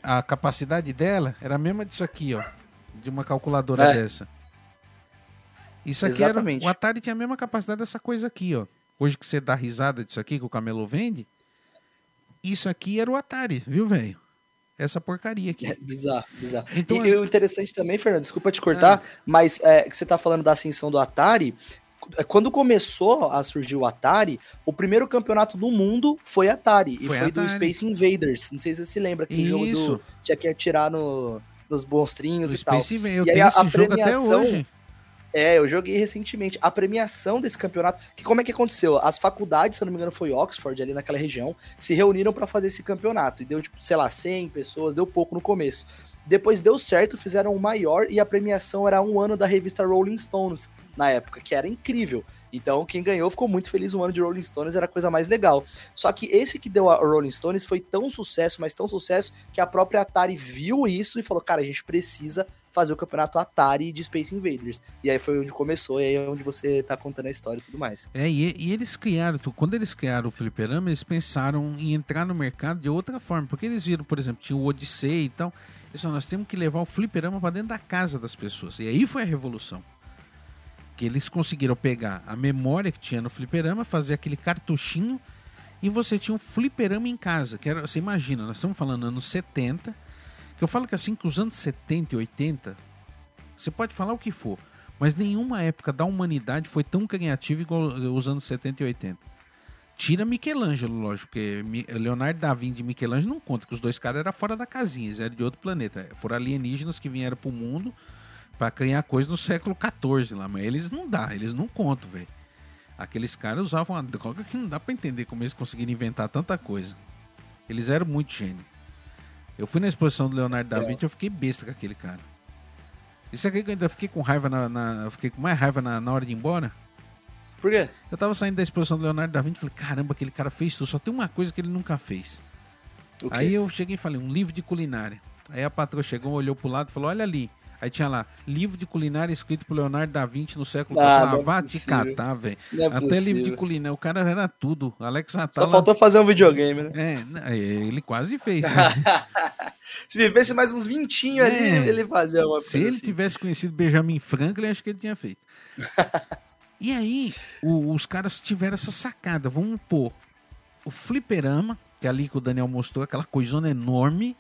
a, a capacidade dela era a mesma disso aqui, ó. De uma calculadora É. dessa. Isso aqui era. Exatamente. O Atari tinha a mesma capacidade dessa coisa aqui, ó. Hoje que você dá risada disso aqui que o Camelo vende. Isso aqui era o Atari, viu, velho? Essa porcaria aqui. É bizarro, bizarro. Então, e, o interessante também, Fernando, desculpa te cortar, mas é, que você tá falando da ascensão do Atari. é, Quando começou a surgir o Atari, o primeiro campeonato do mundo foi Atari. E Foi foi, do Atari. Space Invaders. Não sei se você se lembra, jogo Isso. do. Tinha que atirar no, nos monstrinhos e tal. Space Invaders. Eu E aí tenho a- esse a jogo até premiação- hoje. É, eu joguei recentemente. A premiação desse campeonato, que como é que aconteceu? As faculdades, se não me engano, foi Oxford, ali naquela região, se reuniram pra fazer esse campeonato. E deu, tipo, sei lá, 100 pessoas, deu pouco no começo. Depois deu certo, fizeram o maior e a premiação era um ano da revista Rolling Stones na época, que era incrível. Então, quem ganhou ficou muito feliz. Um ano de Rolling Stones era a coisa mais legal. Só que esse que deu a Rolling Stones foi tão sucesso, mas tão sucesso, que a própria Atari viu isso e falou: cara, a gente precisa fazer o campeonato Atari de Space Invaders. E aí foi onde começou, e aí é onde você tá contando a história e tudo mais. É, e, e eles criaram, quando eles criaram o fliperama, eles pensaram em entrar no mercado de outra forma, porque eles viram, por exemplo, tinha o Odyssey e tal, falaram, nós temos que levar o fliperama para dentro da casa das pessoas, e aí foi a revolução. Que eles conseguiram pegar a memória que tinha no fliperama, fazer aquele cartuchinho, e você tinha um fliperama em casa, que era, você imagina, nós estamos falando anos 70, que eu falo que assim, que os anos 70 e 80, você pode falar o que for, mas nenhuma época da humanidade foi tão criativa igual os anos 70 e 80. Tira Michelangelo, lógico, porque Leonardo da Vinci e Michelangelo não conta, que os dois caras eram fora da casinha, eles eram de outro planeta. Foram alienígenas que vieram pro mundo pra criar coisa no século XIV lá, mas eles não dá, eles não contam, velho. Aqueles caras usavam uma droga que não dá pra entender como eles conseguiram inventar tanta coisa. Eles eram muito gênio. Eu fui na exposição do Leonardo da É. Vinci e eu fiquei besta com aquele cara. Isso aqui que eu ainda fiquei com raiva na, na- fiquei com mais raiva na, na hora de ir embora. Por quê? Eu tava saindo da exposição do Leonardo da Vinci e falei, caramba, aquele cara fez tudo, só tem uma coisa que ele nunca fez. Aí eu cheguei e falei, um livro de culinária. Aí a patroa chegou, olhou pro lado e falou, olha ali, Aí tinha lá, livro de culinária escrito por Leonardo da Vinci no século Ah, não é Vá te possível. catar, velho. É Até livro de possível. culinária. O cara era tudo. Alex Só Atala. faltou fazer um videogame, né? É, né, ele quase fez. né? Se vivesse mais uns vintinhos ali, É. ele fazia uma Se ele assim. tivesse conhecido Benjamin Franklin, acho que ele tinha feito. e aí, o- os caras tiveram essa sacada. Vamos pôr o fliperama, que é ali que o Daniel mostrou, aquela coisona enorme.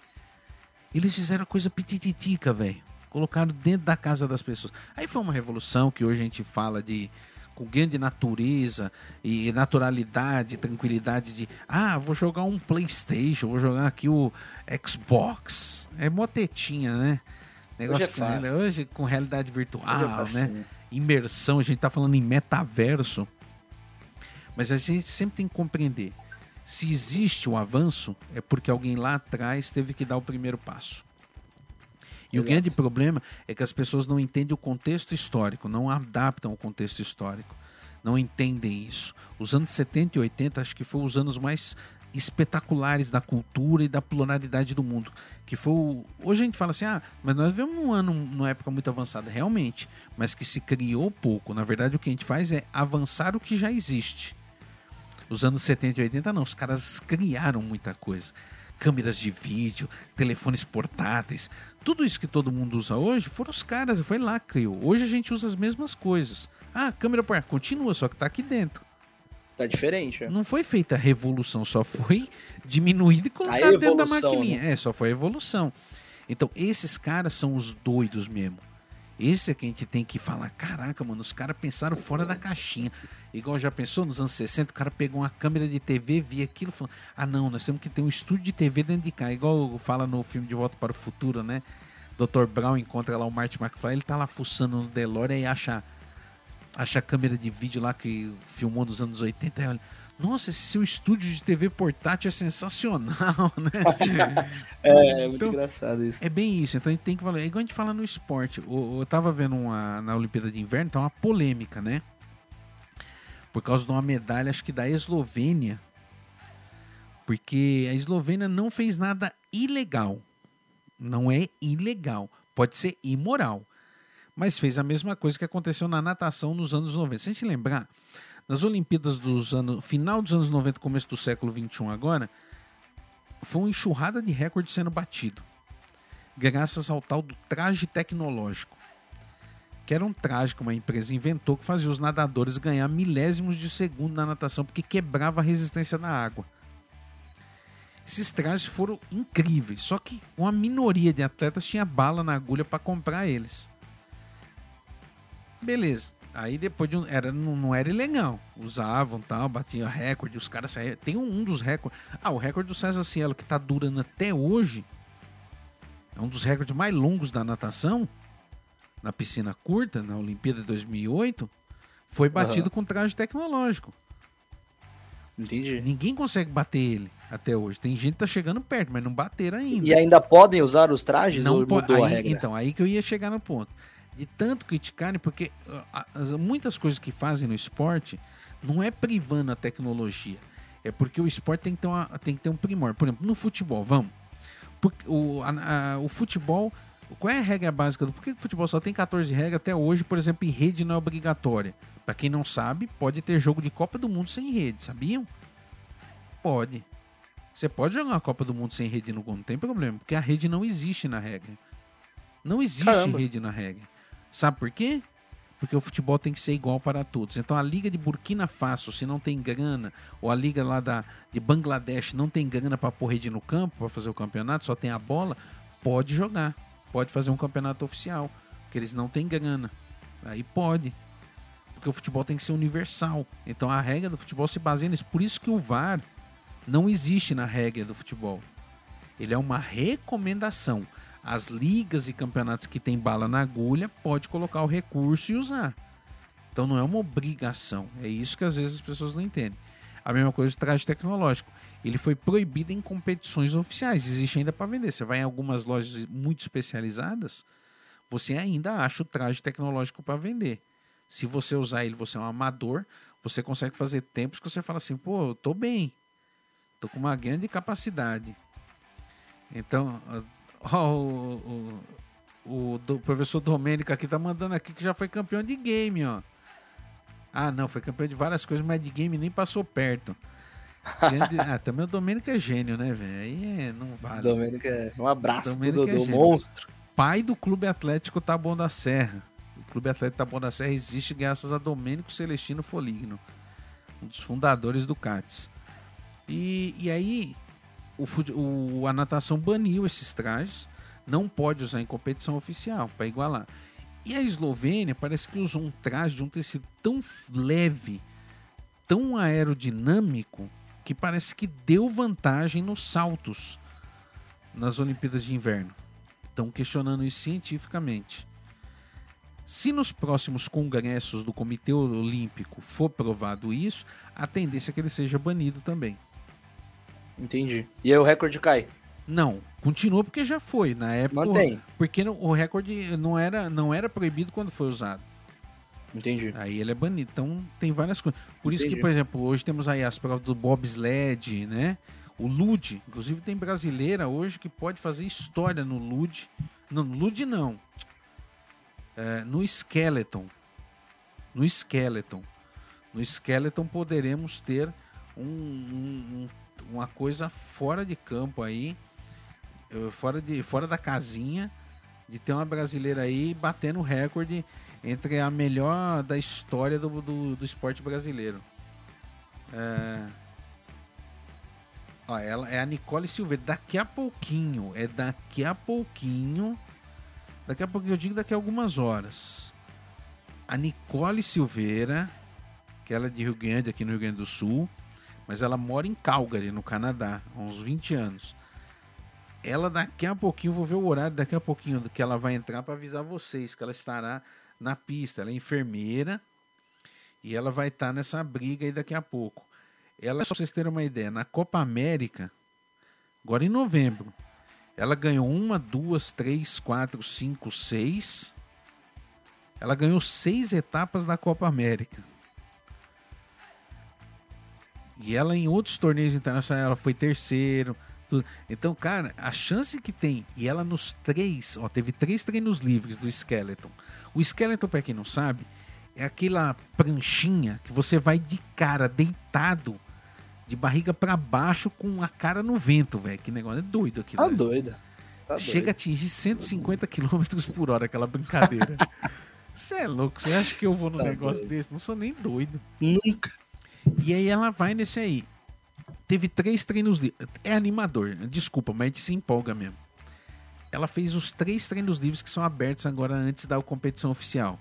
Eles fizeram a coisa pitititica, velho. Colocaram dentro da casa das pessoas. Aí foi uma revolução que hoje a gente fala de com grande natureza e naturalidade, tranquilidade de ah, vou jogar um Playstation, vou jogar aqui o Xbox. É motetinha, né? Negócio é com, fácil. hoje com realidade virtual, Hoje é né? facinho. Imersão, a gente tá falando em metaverso. Mas a gente sempre tem que compreender. Se existe o avanço, é porque alguém lá atrás teve que dar o primeiro passo. E o Exato. grande problema é que as pessoas não entendem o contexto histórico, não adaptam o contexto histórico, não entendem isso. Os anos 70 e 80 acho que foram os anos mais espetaculares da cultura e da pluralidade do mundo. Que foi o... Hoje a gente fala assim, ah, mas nós vivemos num ano, numa época muito avançada, realmente, mas que se criou pouco. Na verdade, o que a gente faz é avançar o que já existe. Os anos 70 e 80 não, os caras criaram muita coisa. Câmeras de vídeo, telefones portáteis, tudo isso que todo mundo usa hoje, foram os caras, foi lá que criou. Hoje a gente usa as mesmas coisas. Ah, câmera portátil, continua, só que tá aqui dentro. Tá diferente, ó. Não foi feita a revolução, só foi diminuída e colocada dentro da maquininha. É, só foi a evolução. Então, esses caras são os doidos mesmo. Esse é que a gente tem que falar, caraca, mano, os caras pensaram fora da caixinha. Igual já pensou nos anos 60, o cara pegou uma câmera de TV, via aquilo e falou: Ah, não, nós temos que ter um estúdio de TV dentro de cá. Igual fala no filme De Volta para o Futuro, né? Dr. Brown encontra lá o Marty McFly, ele tá lá fuçando no DeLorean e acha, acha a câmera de vídeo lá que filmou nos anos 80. Aí olha, nossa, esse seu estúdio de TV portátil é sensacional, né? É, é muito Então, engraçado isso. É bem isso, então a gente tem que falar. É igual a gente fala no esporte. O- Eu tava vendo uma, na Olimpíada de Inverno, tá uma polêmica, né? Por causa de uma medalha, acho que da Eslovênia. Porque a Eslovênia não fez nada ilegal. Não é ilegal. Pode ser imoral. Mas fez a mesma coisa que aconteceu na natação nos anos 90. Se a gente lembrar, nas Olimpíadas dos anos. Final dos anos 90, começo do século 21 agora, foi uma enxurrada de recorde sendo batido graças ao tal do traje tecnológico. Que era um traje que uma empresa inventou que fazia os nadadores ganhar milésimos de segundo na natação porque quebrava a resistência da água. Esses trajes foram incríveis, só que uma minoria de atletas tinha bala na agulha para comprar eles. Beleza. Aí depois de um, era, não, não era ilegal. Usavam tal, batiam recorde, os caras. Tem um, um dos recordes. Ah, o recorde do César Cielo que tá durando até hoje. É um dos recordes mais longos da natação. Na piscina curta, na Olimpíada de 2008. Foi batido com traje tecnológico. Entendi. Ninguém consegue bater ele até hoje. Tem gente que tá chegando perto, mas não bateram ainda. E ainda podem usar os trajes ou po- mudou a aí- regra? Então, aí que eu ia chegar no ponto. De tanto criticarem, porque ah, as- muitas coisas que fazem no esporte não é privando a tecnologia. É porque o esporte tem que ter, uma, tem que ter um primor. Por exemplo, no futebol, vamos. Porque o, a- a- o futebol. Qual é a regra básica? do- Por que o futebol só tem 14 regras até hoje? Por exemplo, em rede não é obrigatória. Pra quem não sabe, pode ter jogo de Copa do Mundo sem rede, sabiam? Pode. Você pode jogar uma Copa do Mundo sem rede no gol, não tem problema, porque a rede não existe na regra. Não existe Caramba. rede na regra. Sabe por quê? Porque o futebol tem que ser igual para todos. Então a liga de Burkina Faso, se não tem grana, ou a liga lá da, de Bangladesh não tem grana para pôr rede no campo, para fazer o campeonato, só tem a bola, pode jogar. Pode fazer um campeonato oficial. Porque eles não têm grana. Aí pode. Porque o futebol tem que ser universal. Então a regra do futebol se baseia nisso. Por isso que o VAR não existe na regra do futebol. Ele é uma recomendação. As ligas e campeonatos que tem bala na agulha pode colocar o recurso e usar. Então não é uma obrigação. É isso que às vezes as pessoas não entendem. A mesma coisa do traje tecnológico. Ele foi proibido em competições oficiais. Existe ainda para vender. Você vai em algumas lojas muito especializadas, você ainda acha o traje tecnológico para vender. Se você usar ele, você é um amador, você consegue fazer tempos que você fala assim, pô, eu tô bem. Tô com uma grande capacidade. Então, ó, o, o- o do- professor Domênico aqui tá mandando aqui que já foi campeão de game, ó. Ah, não, foi campeão de várias coisas, mas de game nem passou perto. Grande- ah, também o Domênico é gênio, né, velho? Aí é, não vale. Domênico é... Um abraço Domênico pro é Dodô, gênio. monstro. Pai do Clube Atlético Taboão da Serra. O Clube Atlético Taboão da Serra existe graças a Domênico Celestino Foligno, um dos fundadores do CATS. E, e aí, o, o- a natação baniu esses trajes, não pode usar em competição oficial para igualar. E a Eslovênia parece que usou um traje de um tecido tão leve, tão aerodinâmico, que parece que deu vantagem nos saltos nas Olimpíadas de Inverno. Estão questionando isso cientificamente. Se nos próximos congressos do Comitê Olímpico for provado isso, a tendência é que ele seja banido também. Entendi. E aí o recorde cai? Não, continua porque já foi. Na época, Mantém. porque o recorde não era, não era proibido quando foi usado. Entendi. Aí ele é banido. Então tem várias coisas. Por isso que, Entendi. por exemplo, hoje temos aí as provas do bobsled, né? O lude, inclusive tem brasileira hoje que pode fazer história no lude. Não, no lude não. É, no skeleton. No skeleton. No skeleton poderemos ter um- um- um- uma coisa fora de campo aí, eh, fora, de, fora da casinha, de ter uma brasileira aí batendo recorde entre a melhor da história do, do, do esporte brasileiro. É... Ó, ela é a Nicole Silveira. Daqui a pouquinho, é daqui a pouquinho. Daqui a pouquinho, eu digo daqui a algumas horas. A Nicole Silveira, que ela é de Rio Grande, aqui no Rio Grande do Sul, mas ela mora em Calgary, no Canadá, há uns 20 anos. Ela daqui a pouquinho, vou ver o horário daqui a pouquinho que ela vai entrar para avisar vocês que ela estará na pista. Ela é enfermeira e ela vai estar nessa briga aí daqui a pouco. Ela, só pra vocês terem uma ideia, na Copa América, agora em novembro, ela ganhou uma, duas, três, quatro, cinco, seis. Ela ganhou seis etapas da Copa América. E ela em outros torneios internacionais ela foi terceiro. tudo. Então, cara, a chance que tem, e ela nos três, ó, teve três treinos livres do Skeleton. O Skeleton, pra quem não sabe, é aquela pranchinha que você vai de cara, deitado, de barriga pra baixo, com a cara no vento, velho. Que negócio é doido aquilo. Tá né? doida. Tá Chega a doido. atingir 150 km por hora, aquela brincadeira. Você é louco, você acha que eu vou num Tá negócio doido. desse? Não sou nem doido. Nunca. E aí ela vai nesse aí. Teve três treinos livres. É animador, desculpa, mas a gente se empolga mesmo. Ela fez os três treinos livres que são abertos agora antes da competição oficial.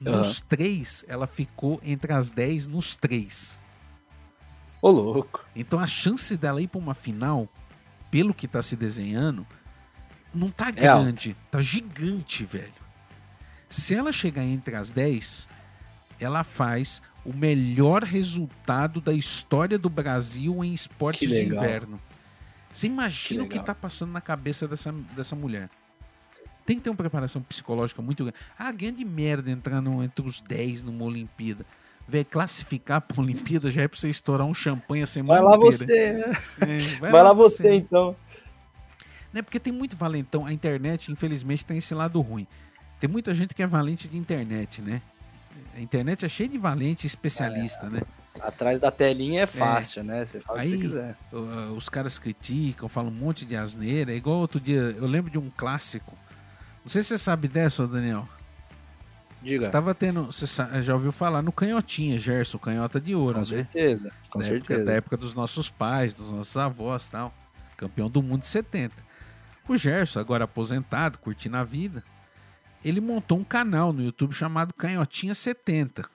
Nos três, ela ficou entre as 10 nos três. Ô, louco. Então a chance dela ir pra uma final, pelo que tá se desenhando, não tá É grande, tá gigante, velho. Se ela chegar entre as 10, ela faz o melhor resultado da história do Brasil em esportes de inverno. Você imagina Que o que legal. tá passando na cabeça dessa, dessa mulher. Tem que ter uma preparação psicológica muito grande. Ah, grande merda entrar no- entre os 10 numa Olimpíada. Véi, classificar pra Olimpíada já é pra você estourar um champanhe a semana Vai lá inteira. você. né? É, Vai, lá você, então. Né? Porque tem muito valentão. A internet, infelizmente, tem esse lado ruim. Tem muita gente que é valente de internet, né? A internet é cheia de valente especialista, né? Atrás da telinha é fácil, né? Você fala o que Aí- você quiser. Os caras criticam, falam um monte de asneira. É igual outro dia, eu lembro de um clássico. Não sei se você sabe dessa, Daniel. Diga. Tava tendo. Você já ouviu falar no Canhotinha, Gerson, Canhota de Ouro, com né? certeza. Com da época, certeza. da época dos nossos pais, dos nossos avós tal. Campeão do mundo de 70. O Gerson, agora aposentado, curtindo a vida, ele montou um canal no YouTube chamado Canhotinha 70.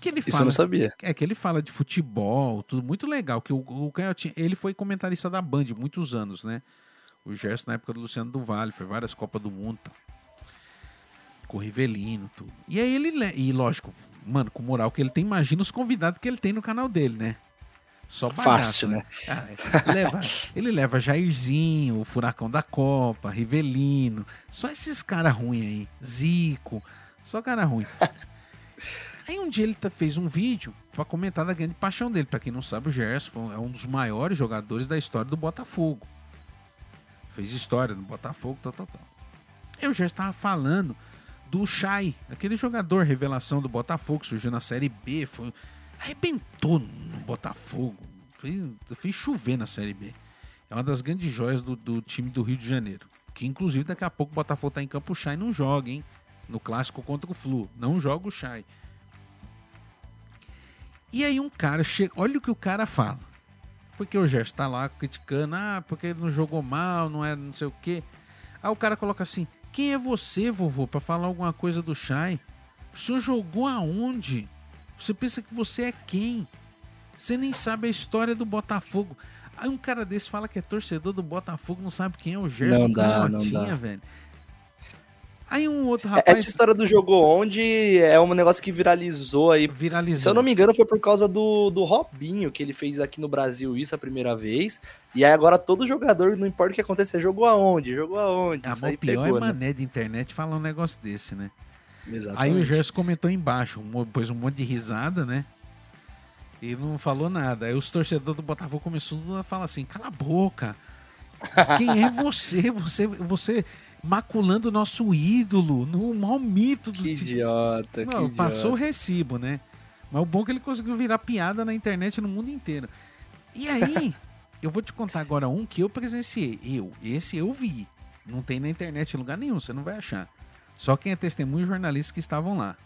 Que ele Isso eu fala, não sabia. é que ele fala de futebol, tudo muito legal. Que o, o Canhotinha, ele foi comentarista da Band muitos anos, né? O Gerson na época do Luciano do Vale, foi várias Copas do Mundo. tal. Com o Rivelino, tudo. E aí ele, le- e lógico, mano, com moral que ele tem, imagina os convidados que ele tem no canal dele, né? Só bagaço, Fácil, né? Ah, é. leva, ele leva Jairzinho, o Furacão da Copa, Rivelino. Só esses caras ruins aí. Zico. Só cara ruim. Aí um dia ele tá- fez um vídeo pra comentar da grande paixão dele. Pra quem não sabe, o Gerson é um dos maiores jogadores da história do Botafogo. Fez história no Botafogo, tal, tal, tal. Eu já estava falando do Chay, aquele jogador revelação do Botafogo, que surgiu na Série B, foi, arrebentou no Botafogo, fez, fez chover na Série B. É uma das grandes joias do, do time do Rio de Janeiro. Que inclusive daqui a pouco o Botafogo tá em campo, o Chay não joga, hein? No clássico contra o Flu. Não joga o Chay. E aí um cara chega. Olha o que o cara fala. Porque o Gerson tá lá criticando, ah, porque ele não jogou mal, não é não sei o quê. Aí o cara coloca assim: quem é você, vovô, para falar alguma coisa do Chay? O senhor jogou aonde? Você pensa que você é quem? Você nem sabe a história do Botafogo. Aí um cara desse fala que é torcedor do Botafogo, não sabe quem é o Gerson Não dá, não dá. velho. Aí um outro rapaz Essa história do jogo onde é um negócio que viralizou aí. viralizou. Se eu não me engano, foi por causa do, do Robinho, que ele fez aqui no Brasil isso a primeira vez. E aí agora todo jogador, não importa o que acontecer, jogou aonde? Jogou aonde? Ah, Isso mas aí o pior pegou, é né? mané de internet falar um negócio desse, né? Aí Exatamente. o Gerson comentou embaixo, pôs um monte de risada, né? E não falou nada. Aí os torcedores do Botafogo começaram a falar assim: cala a boca. Quem é você? Você, você maculando o nosso ídolo, no maior mito do Que idiota, que Não, idiota. passou o recibo, né? Mas o bom é que ele conseguiu virar piada na internet no mundo inteiro. E aí, eu vou te contar agora um que eu presenciei. Eu, esse eu vi. Não tem na internet em lugar nenhum, você não vai achar. Só quem é testemunho e jornalistas que estavam lá.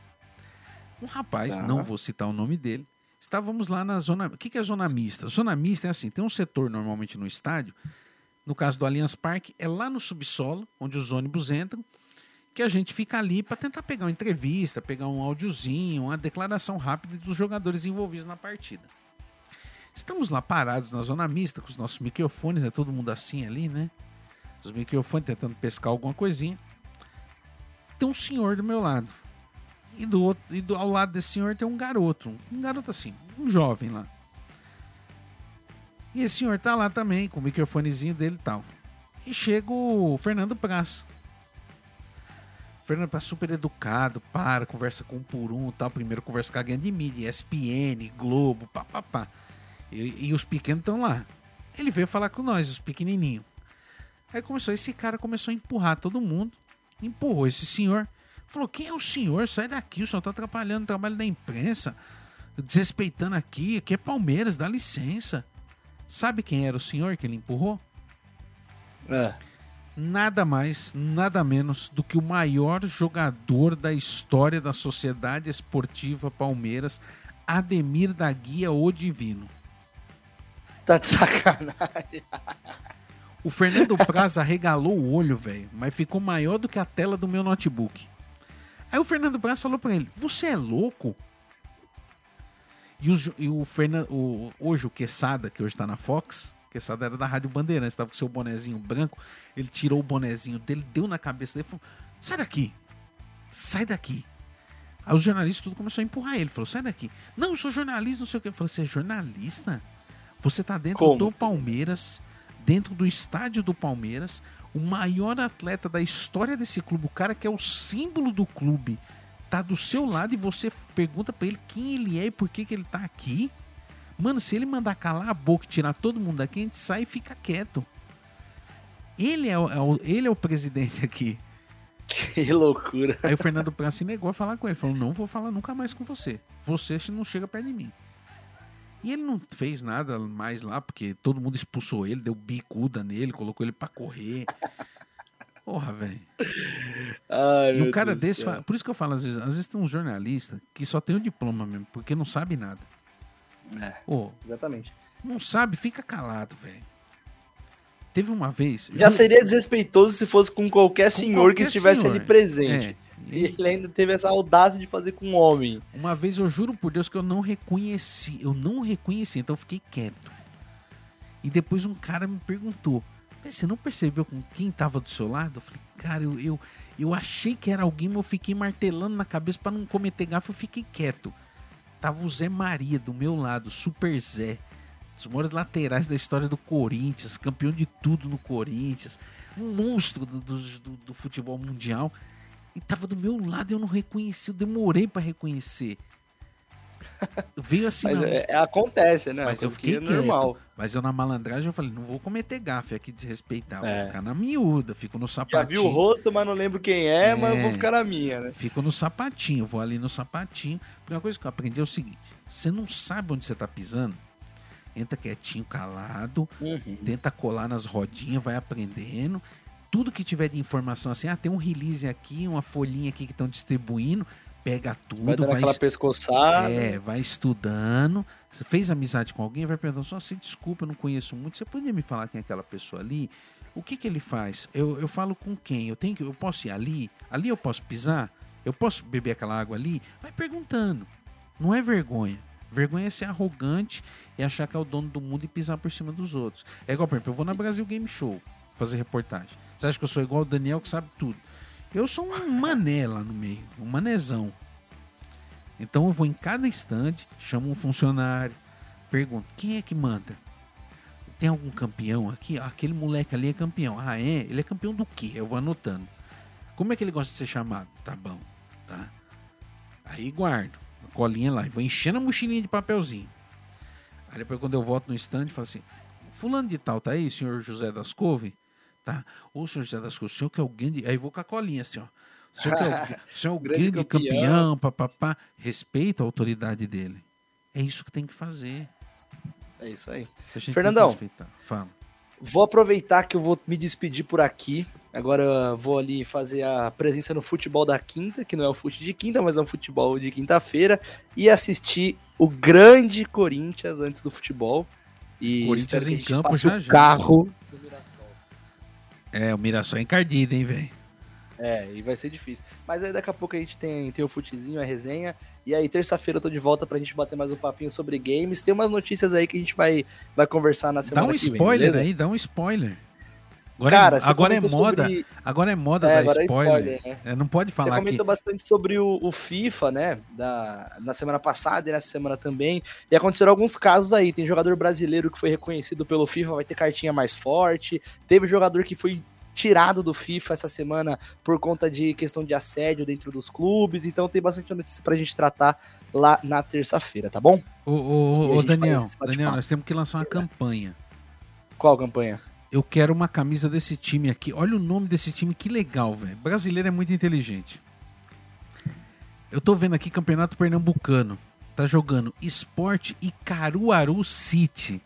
Um rapaz, Tá. não vou citar o nome dele, estávamos lá na zona. O que é zona mista? Zona mista é assim: tem um setor normalmente no estádio. No caso do Allianz Parque, é lá no subsolo, onde os ônibus entram, que a gente fica ali para tentar pegar uma entrevista, pegar um áudiozinho, uma declaração rápida dos jogadores envolvidos na partida. Estamos lá parados na zona mista com os nossos microfones, é todo mundo assim ali, né? Os microfones tentando pescar alguma coisinha. Tem um senhor do meu lado. E do outro, e do, ao lado desse senhor tem um garoto, um garoto assim, um jovem lá. E esse senhor tá lá também, com o microfonezinho dele e tal. E chega o Fernando Praz. O Fernando Praz super educado, para, conversa com um por um tal. Primeiro conversa com a grande mídia, ESPN, Globo, papapá. E, e os pequenos estão lá. Ele veio falar com nós, os pequenininhos. Aí começou, esse cara começou a empurrar todo mundo. Empurrou esse senhor. Falou, quem é o senhor? Sai daqui, o senhor tá atrapalhando o trabalho da imprensa. Desrespeitando aqui, aqui é Palmeiras, dá licença. Sabe quem era o senhor que ele empurrou? É. Nada mais, nada menos do que o maior jogador da história da Sociedade Esportiva Palmeiras, Ademir da Guia O Divino. Tá de sacanagem. O Fernando Praz arregalou o olho, velho, mas ficou maior do que a tela do meu notebook. Aí o Fernando Praz falou pra ele: Você é louco? E, os- e o Fernando, o, hoje o Quesada, que hoje tá na Fox, Quesada era da Rádio Bandeirantes, tava com seu bonezinho branco. Ele tirou o bonezinho dele, deu na cabeça dele e falou: Sai daqui, sai daqui. Aí os jornalistas tudo começou a empurrar ele. Falou: Sai daqui. Não, eu sou jornalista, não sei o que. Eu falei: Você é jornalista? Você tá dentro Como? do Palmeiras, dentro do estádio do Palmeiras, o maior atleta da história desse clube, o cara que é o símbolo do clube, tá do seu lado e você pergunta pra ele quem ele é e por que, que ele tá aqui. Mano, se ele mandar calar a boca e tirar todo mundo daqui, a gente sai e fica quieto. Ele é o, é ele é o presidente aqui. Que loucura. Aí o Fernando Praz se negou a falar com ele. Falou: Não vou falar nunca mais com você. Você não chega perto de mim. E ele não fez nada mais lá, porque todo mundo expulsou ele, deu bicuda nele, colocou ele pra correr. Porra, velho. E um cara Deus desse, céu. fa- por isso que eu falo, às vezes, às vezes tem um jornalista que só tem o diploma mesmo, porque não sabe nada. É. Ô, Exatamente. não sabe, fica calado, velho. Teve uma vez. Já ju- seria desrespeitoso se fosse com qualquer com senhor que qualquer estivesse senhor. ali presente. É. E ele ainda teve essa audácia de fazer com um homem. Uma vez eu juro por Deus que eu não reconheci, eu não reconheci, então eu fiquei quieto. E depois um cara me perguntou: "Mas Você não percebeu com quem tava do seu lado? Eu falei, cara, eu, eu, eu achei que era alguém, mas eu fiquei martelando na cabeça pra não cometer gafe, eu fiquei quieto. Tava o Zé Maria do meu lado, Super Zé. Os maiores laterais da história do Corinthians, campeão de tudo no Corinthians, um monstro do, do- do futebol mundial. E tava do meu lado e eu não reconheci, eu demorei pra reconhecer. Veio assim, Mas é- é- acontece, né? Mas eu fiquei que é normal. Mas eu na malandragem eu falei, não vou cometer gafe aqui, desrespeitar. É. Vou ficar na miúda, fico no Já vi sapatinho. o rosto, mas não lembro quem é, mas eu É. vou ficar na minha, né? Fico no sapatinho, vou ali no sapatinho. Porque uma coisa que eu aprendi é o seguinte: você não sabe onde você tá pisando, entra quietinho, calado, Uhum. tenta colar nas rodinhas, vai aprendendo. Tudo que tiver de informação assim, ah, tem um release aqui, uma folhinha aqui que estão distribuindo, pega tudo, Vai vai, aquela pescoçada. é, vai estudando. Você fez amizade com alguém, vai perguntando, só se desculpa, eu não conheço muito. Você poderia me falar quem é aquela pessoa ali? O que que ele faz? Eu, eu falo com quem? Eu tenho que, eu posso ir ali? Ali eu posso pisar? Eu posso beber aquela água ali? Vai perguntando. Não é vergonha. Vergonha é ser arrogante e achar que é o dono do mundo e pisar por cima dos outros. É igual, por exemplo, eu vou na Brasil Game Show fazer reportagem. Você acha que eu sou igual o Daniel que sabe tudo? Eu sou um mané lá no meio, um manezão. Então eu vou em cada instante, chamo um funcionário, pergunto: quem é que manda? Tem algum campeão aqui? Ah, aquele moleque ali é campeão. Ah, é? Ele é campeão do quê? Eu vou anotando. Como é que ele gosta de ser chamado? Tá bom, tá? Aí guardo a colinha lá e vou enchendo a mochilinha de papelzinho. Aí depois quando eu volto no stand, falo assim: Fulano de tal, tá aí, senhor José das Couve? Tá. Ô, senhor José das Couve, o senhor que é o grande. Aí vou com a colinha assim, ó. O senhor que é o, o, senhor é o Grande grande campeão. campeão, papapá. Respeita a autoridade dele. É isso que tem que fazer. É isso aí. Fernandão. Fala. Vou aproveitar que eu vou me despedir por aqui. Agora vou ali fazer a presença no futebol da quinta, que não é o fute de quinta, mas é um futebol de quinta-feira, e assistir o grande Corinthians antes do futebol. E Corinthians em campo já o já. carro Mirassol. É, o Mirassol é encardido, hein, velho? É, e vai ser difícil. Mas aí daqui a pouco a gente tem, tem o futezinho, a resenha. E aí terça-feira eu tô de volta pra gente bater mais um papinho sobre games. Tem umas notícias aí que a gente vai, vai conversar na Dá semana um que vem, spoiler beleza? aí, dá um spoiler. Agora, Cara, é, você agora é comentou moda. sobre- Agora é moda É, dar agora é spoiler. spoiler, né? É, não pode Você falar que. comentou bastante sobre o, o FIFA, né? Da, na semana passada e nessa semana também. E aconteceram alguns casos aí. Tem jogador brasileiro que foi reconhecido pelo FIFA, vai ter cartinha mais forte. Teve jogador que foi tirado do FIFA essa semana por conta de questão de assédio dentro dos clubes. Então tem bastante notícia pra gente tratar lá na terça-feira, tá bom? Ô, Daniel. Daniel, nós temos que lançar uma campanha. Qual campanha? Eu quero uma camisa desse time aqui. Olha o nome desse time, que legal, velho. Brasileiro é muito inteligente. Eu tô vendo aqui Campeonato Pernambucano. Tá jogando Esporte e Caruaru City.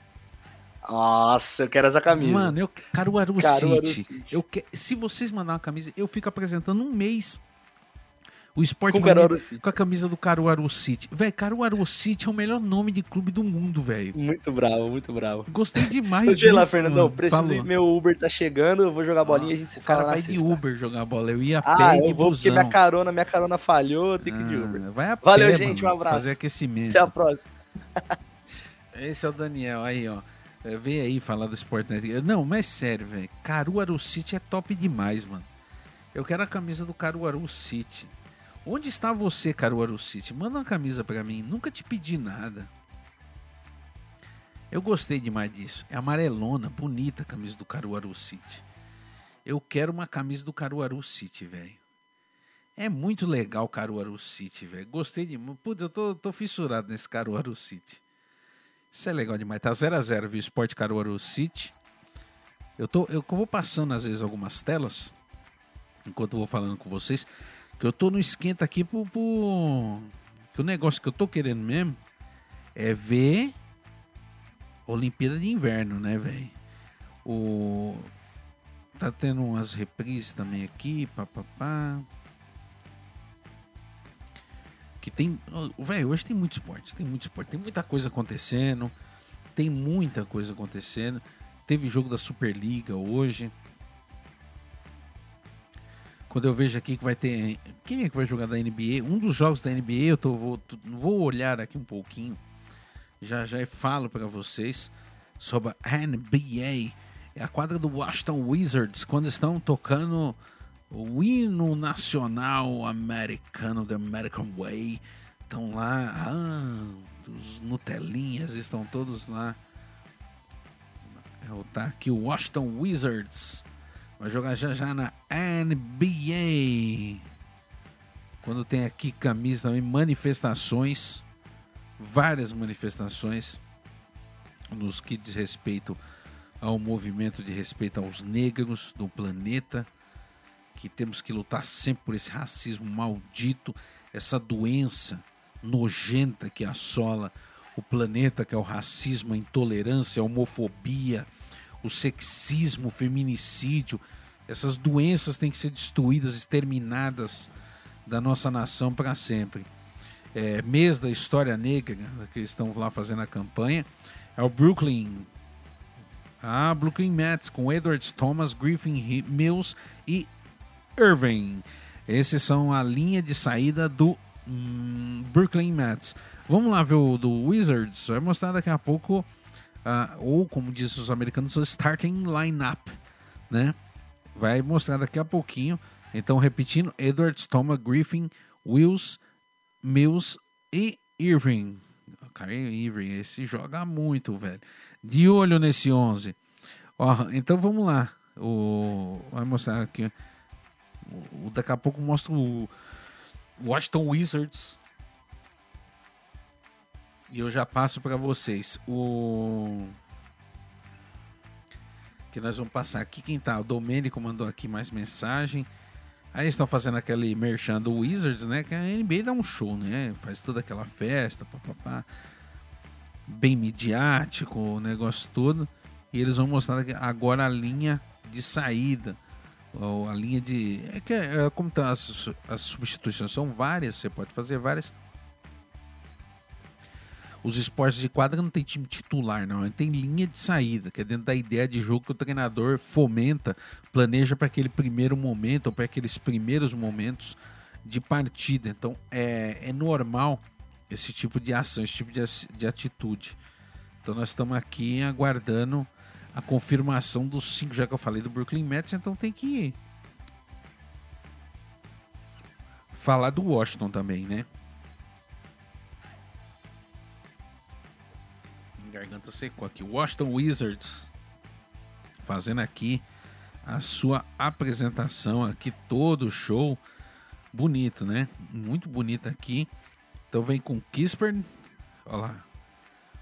Nossa, eu quero essa camisa. Mano, eu Caruaru, Caruaru City. City. Eu que... Se vocês mandar uma camisa, eu fico apresentando um mês o Esporte Com City. com a camisa do Caruaru City. Velho, Caruaru City é o melhor nome de clube do mundo, velho. Muito bravo, muito bravo. Gostei demais disso. lá, Fernandão, preciso Falou. ir, meu Uber tá chegando, eu vou jogar bolinha e a gente se O cara fala vai de. Uber jogar bola. Eu ia a Ah, pé de eu vou porque busão. minha carona, minha carona falhou, eu tenho que ir de Ah, Uber. Vai a Valeu, pé, gente, mano, um abraço. Fazer aquecimento. Até a próxima. Esse é o Daniel, aí, ó. É, Vem aí falar do Sportnet. Não, mas sério, velho. Caruaru City é top demais, mano. Eu quero a camisa do Caruaru City. Onde está você, Caruaru City? Manda uma camisa pra mim. Nunca te pedi nada. Eu gostei demais disso. É amarelona, bonita a camisa do Caruaru City. Eu quero uma camisa do Caruaru City, velho. É muito legal o Caruaru City, velho. Gostei de. Putz, eu tô, tô fissurado nesse Caruaru City. Isso é legal demais. Tá 0x0, viu? Sport Caruaru City. Eu, tô, eu vou passando, às vezes, algumas telas. Enquanto eu vou falando com vocês. Que eu tô no esquenta aqui pro, pro. Que o negócio que eu tô querendo mesmo é ver. Olimpíada de Inverno, né, velho? O. Tá tendo umas reprises também aqui, papapá. Que tem. Velho, hoje tem muito esporte. Tem muito esporte. Tem muita coisa acontecendo. Tem muita coisa acontecendo. Teve jogo da Superliga hoje. Quando eu vejo aqui que vai ter. Quem é que vai jogar da NBA? Um dos jogos da NBA, eu tô, vou, vou olhar aqui um pouquinho. Já já falo para vocês sobre a NBA. É a quadra do Washington Wizards, quando estão tocando o hino nacional americano, The American Way. Estão lá, ah, os Nutelinhas estão todos lá. É, Tá aqui o Washington Wizards. Vai jogar já já na NBA. Quando tem aqui camisa também, manifestações. várias manifestações nos que diz respeito ao movimento de respeito aos negros do planeta, que temos que lutar sempre por esse racismo maldito, essa doença nojenta que assola o planeta, que é o racismo, a intolerância, a homofobia, o sexismo, o feminicídio. Essas doenças têm que ser destruídas, exterminadas da nossa nação para sempre. É, mês da história negra, que eles estão lá fazendo a campanha, é o Brooklyn. Ah, Brooklyn Mets com Edwards Thomas, Griffin Mills e Irving. Esses são a linha de saída do hum, Brooklyn Mets. Vamos lá ver o do Wizards. Vai mostrar daqui a pouco, uh, ou como dizem os americanos, starting lineup, né? Vai mostrar daqui a pouquinho. Então, repetindo: Edwards, Thomas, Griffin, Wills, Mills e Irving. Kyrie Irving, esse joga muito, velho. De olho nesse 11. Ó, então vamos lá. O, vai mostrar aqui. O, daqui a pouco mostra o Washington Wizards. E eu já passo para vocês o que nós vamos passar aqui. Quem tá? O Domênico mandou aqui mais mensagem. Aí estão fazendo aquele merchan do Wizards, né? Que a NBA dá um show, né? Faz toda aquela festa, papapá. Bem midiático, o negócio todo. E eles vão mostrar agora a linha de saída. Ou a linha de. É que é, como tá as, as substituições são várias, você pode fazer várias. Os esportes de quadra não tem time titular, não. Tem linha de saída, que é dentro da ideia de jogo que o treinador fomenta, planeja para aquele primeiro momento ou para aqueles primeiros momentos de partida. Então é, é normal esse tipo de ação, esse tipo de, de atitude. Então nós estamos aqui aguardando a confirmação dos cinco, já que eu falei do Brooklyn Mets, então tem que falar do Washington também, né? Garganta secou aqui. Washington Wizards fazendo aqui a sua apresentação aqui, todo show. Bonito, né? Muito bonito aqui. Então vem com Kisper. Olha lá.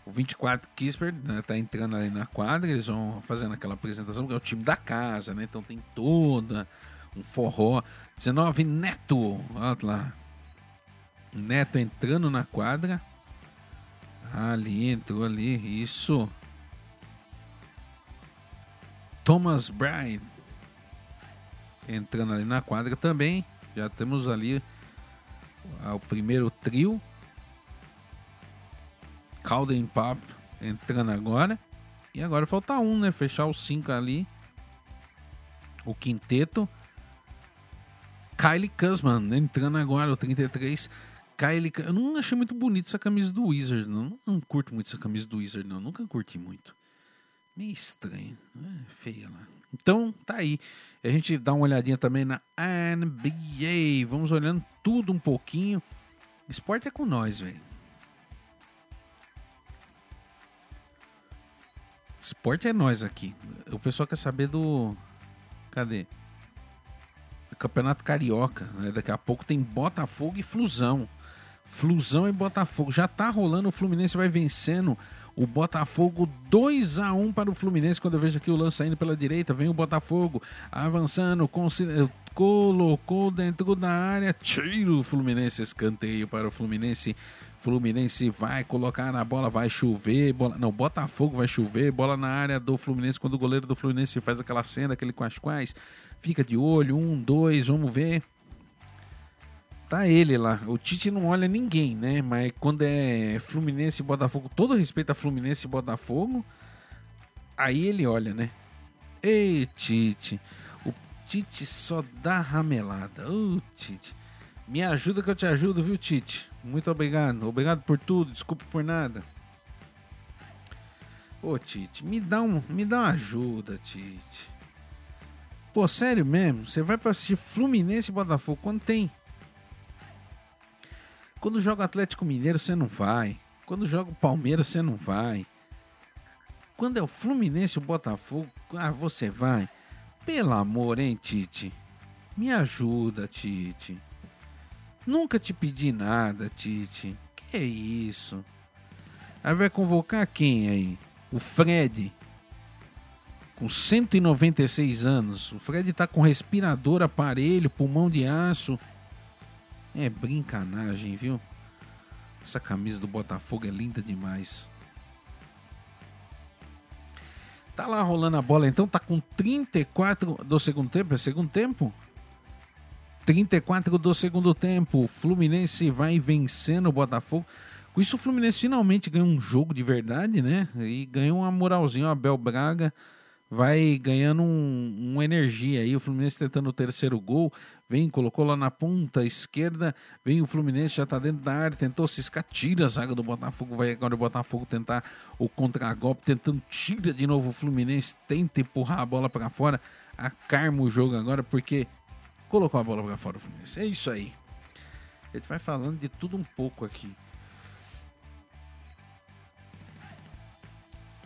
O 24 Kisper né, tá entrando ali na quadra. Eles vão fazendo aquela apresentação, que é o time da casa, né? Então tem toda um forró. 19 Neto. Olha lá. Neto entrando na quadra. Ali, entrou ali, isso. Thomas Bryan entrando ali na quadra também. Já temos ali o primeiro trio. Calden Pop entrando agora. E agora falta um, né? Fechar os cinco ali. O quinteto. Kylie Kuzman entrando agora, o 33. Eu não achei muito bonito essa camisa do Wizard, não. Não curto muito essa camisa do Wizard, não. Nunca curti muito. Meio estranho. É feia lá. Então, tá aí. A gente dá uma olhadinha também na NBA. Vamos olhando tudo um pouquinho. Esporte é com nós, velho. Esporte é nós aqui. O pessoal quer saber do. Cadê? Campeonato Carioca. Né? Daqui a pouco tem Botafogo e Flusão. Flusão e Botafogo. Já tá rolando, o Fluminense vai vencendo o Botafogo 2 a 1 para o Fluminense. Quando eu vejo aqui o lance saindo pela direita, vem o Botafogo avançando, colocou dentro da área, tiro Fluminense, escanteio para o Fluminense. Fluminense vai colocar na bola, vai chover, bola, não, Botafogo vai chover, bola na área do Fluminense, quando o goleiro do Fluminense faz aquela cena, aquele quais quais, fica de olho, um, dois, vamos ver, tá ele lá. O Tite não olha ninguém, né? Mas quando é Fluminense e Botafogo, todo respeito a Fluminense e Botafogo, aí ele olha, né? Ei, Tite. O Tite só dá ramelada. Ô, oh, Tite. Me ajuda que eu te ajudo, viu, Tite? Muito obrigado. Obrigado por tudo. Desculpe por nada. Ô, Tite, me dá, um, me dá uma ajuda, Tite. Pô, sério mesmo? Você vai pra assistir Fluminense e Botafogo quando tem quando joga Atlético Mineiro, você não vai. Quando joga o Palmeiras, você não vai. Quando é o Fluminense o Botafogo, ah, você vai. Pelo amor, hein, Tite? Me ajuda, Tite. Nunca te pedi nada, Tite. Que é isso? Aí vai convocar quem aí? O Fred. Com 196 anos. O Fred tá com respirador, aparelho, pulmão de aço. É brincanagem, viu? Essa camisa do Botafogo é linda demais. Tá lá rolando a bola, então tá com 34 do segundo tempo. É segundo tempo? 34 do segundo tempo. O Fluminense vai vencendo o Botafogo. Com isso, o Fluminense finalmente ganhou um jogo de verdade, né? E ganhou uma moralzinha. O Abel Braga vai ganhando um, uma energia aí. O Fluminense tentando o terceiro gol. Vem, colocou lá na ponta esquerda. Vem o Fluminense, já tá dentro da área. Tentou ciscar, tira a zaga do Botafogo. Vai agora o Botafogo tentar o contra-golpe. Tentando, tira de novo o Fluminense. Tenta empurrar a bola para fora. Acarma o jogo agora porque colocou a bola para fora o Fluminense. É isso aí. A gente vai falando de tudo um pouco aqui.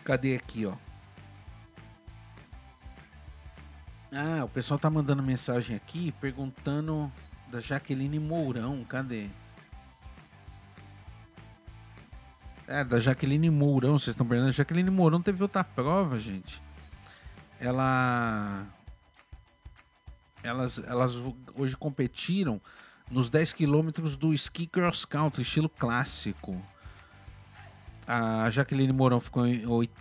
Cadê aqui, ó? Ah, o pessoal tá mandando mensagem aqui perguntando da Jaqueline Mourão. Cadê? É, da Jaqueline Mourão, vocês estão perguntando. Jaqueline Mourão teve outra prova, gente. Ela. Elas, elas hoje competiram nos 10 quilômetros do ski cross country, estilo clássico. A Jaqueline Mourão ficou em oit...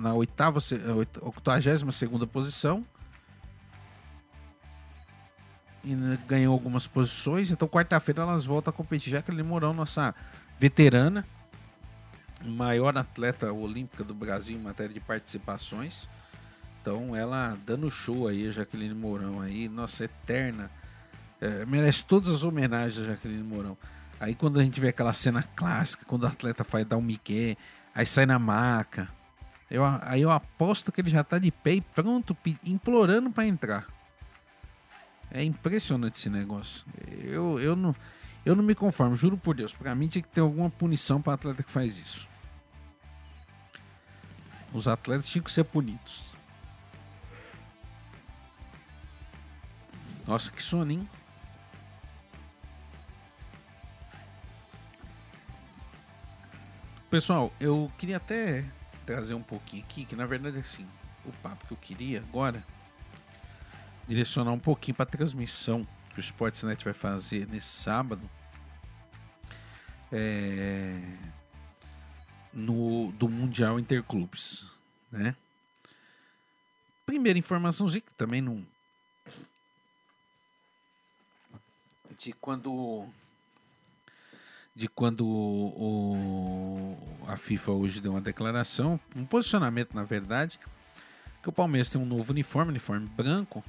na oitava, 82 segunda posição ganhou algumas posições. Então, quarta-feira elas voltam a competir. Jaqueline Mourão, nossa veterana, maior atleta olímpica do Brasil em matéria de participações. Então, ela dando show aí, a Jaqueline Mourão aí, nossa eterna. É, merece todas as homenagens a Jaqueline Mourão. Aí, quando a gente vê aquela cena clássica, quando o atleta faz dar um miqué, aí sai na maca. Eu, aí eu aposto que ele já tá de pé e pronto, implorando para entrar. É impressionante esse negócio. Eu, eu, não, eu não me conformo, juro por Deus. Pra mim tinha que ter alguma punição para atleta que faz isso. Os atletas tinham que ser punidos. Nossa, que sono, hein? Pessoal, eu queria até trazer um pouquinho aqui, que na verdade é assim, o papo que eu queria agora direcionar um pouquinho para a transmissão que o Sportsnet vai fazer nesse sábado é, no, do Mundial Interclubes, né? Primeira informaçãozinha que também não de quando de quando o, a FIFA hoje deu uma declaração, um posicionamento na verdade, que o Palmeiras tem um novo uniforme, uniforme branco,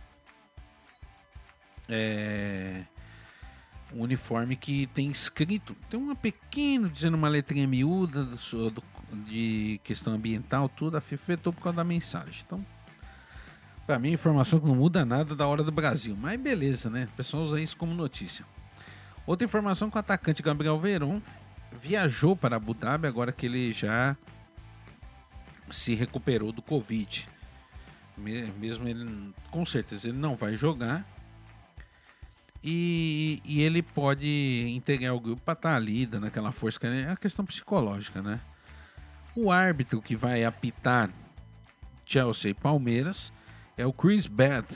é, um uniforme que tem escrito, tem uma pequeno dizendo uma letrinha miúda do, do, de questão ambiental, tudo, a FIFA vetou por causa da mensagem. Então, para mim, informação que não muda nada da hora do Brasil, mas beleza, né? O pessoal usa isso como notícia. Outra informação que o atacante Gabriel Veron viajou para Abu Dhabi agora que ele já se recuperou do Covid. Mesmo ele, com certeza, ele não vai jogar, e, e ele pode integrar o grupo para estar tá ali, dando aquela força, que é a questão psicológica, né? O árbitro que vai apitar Chelsea e Palmeiras é o Chris Bate.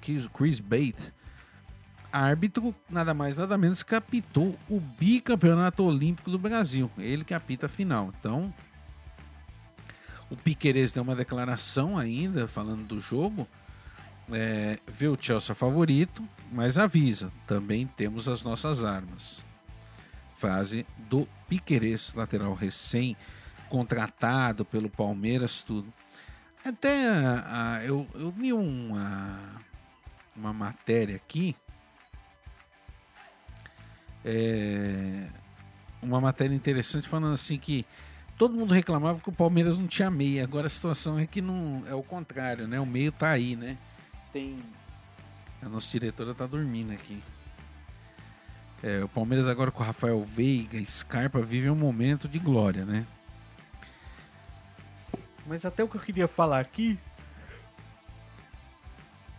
Chris Bate. Árbitro, nada mais nada menos que apitou o bicampeonato olímpico do Brasil. Ele que apita a final. Então, o Piqueires deu uma declaração ainda falando do jogo é, vê o Chelsea favorito, mas avisa, também temos as nossas armas. Frase do Piquerez, lateral recém contratado pelo Palmeiras, tudo. Até a, a, eu, eu li uma, uma matéria aqui, é, uma matéria interessante falando assim que todo mundo reclamava que o Palmeiras não tinha meia. Agora a situação é que não é o contrário, né? O meio tá aí, né? Tem. A nossa diretora tá dormindo aqui. É, o Palmeiras agora com o Rafael Veiga, Scarpa, vive um momento de glória, né? Mas até o que eu queria falar aqui.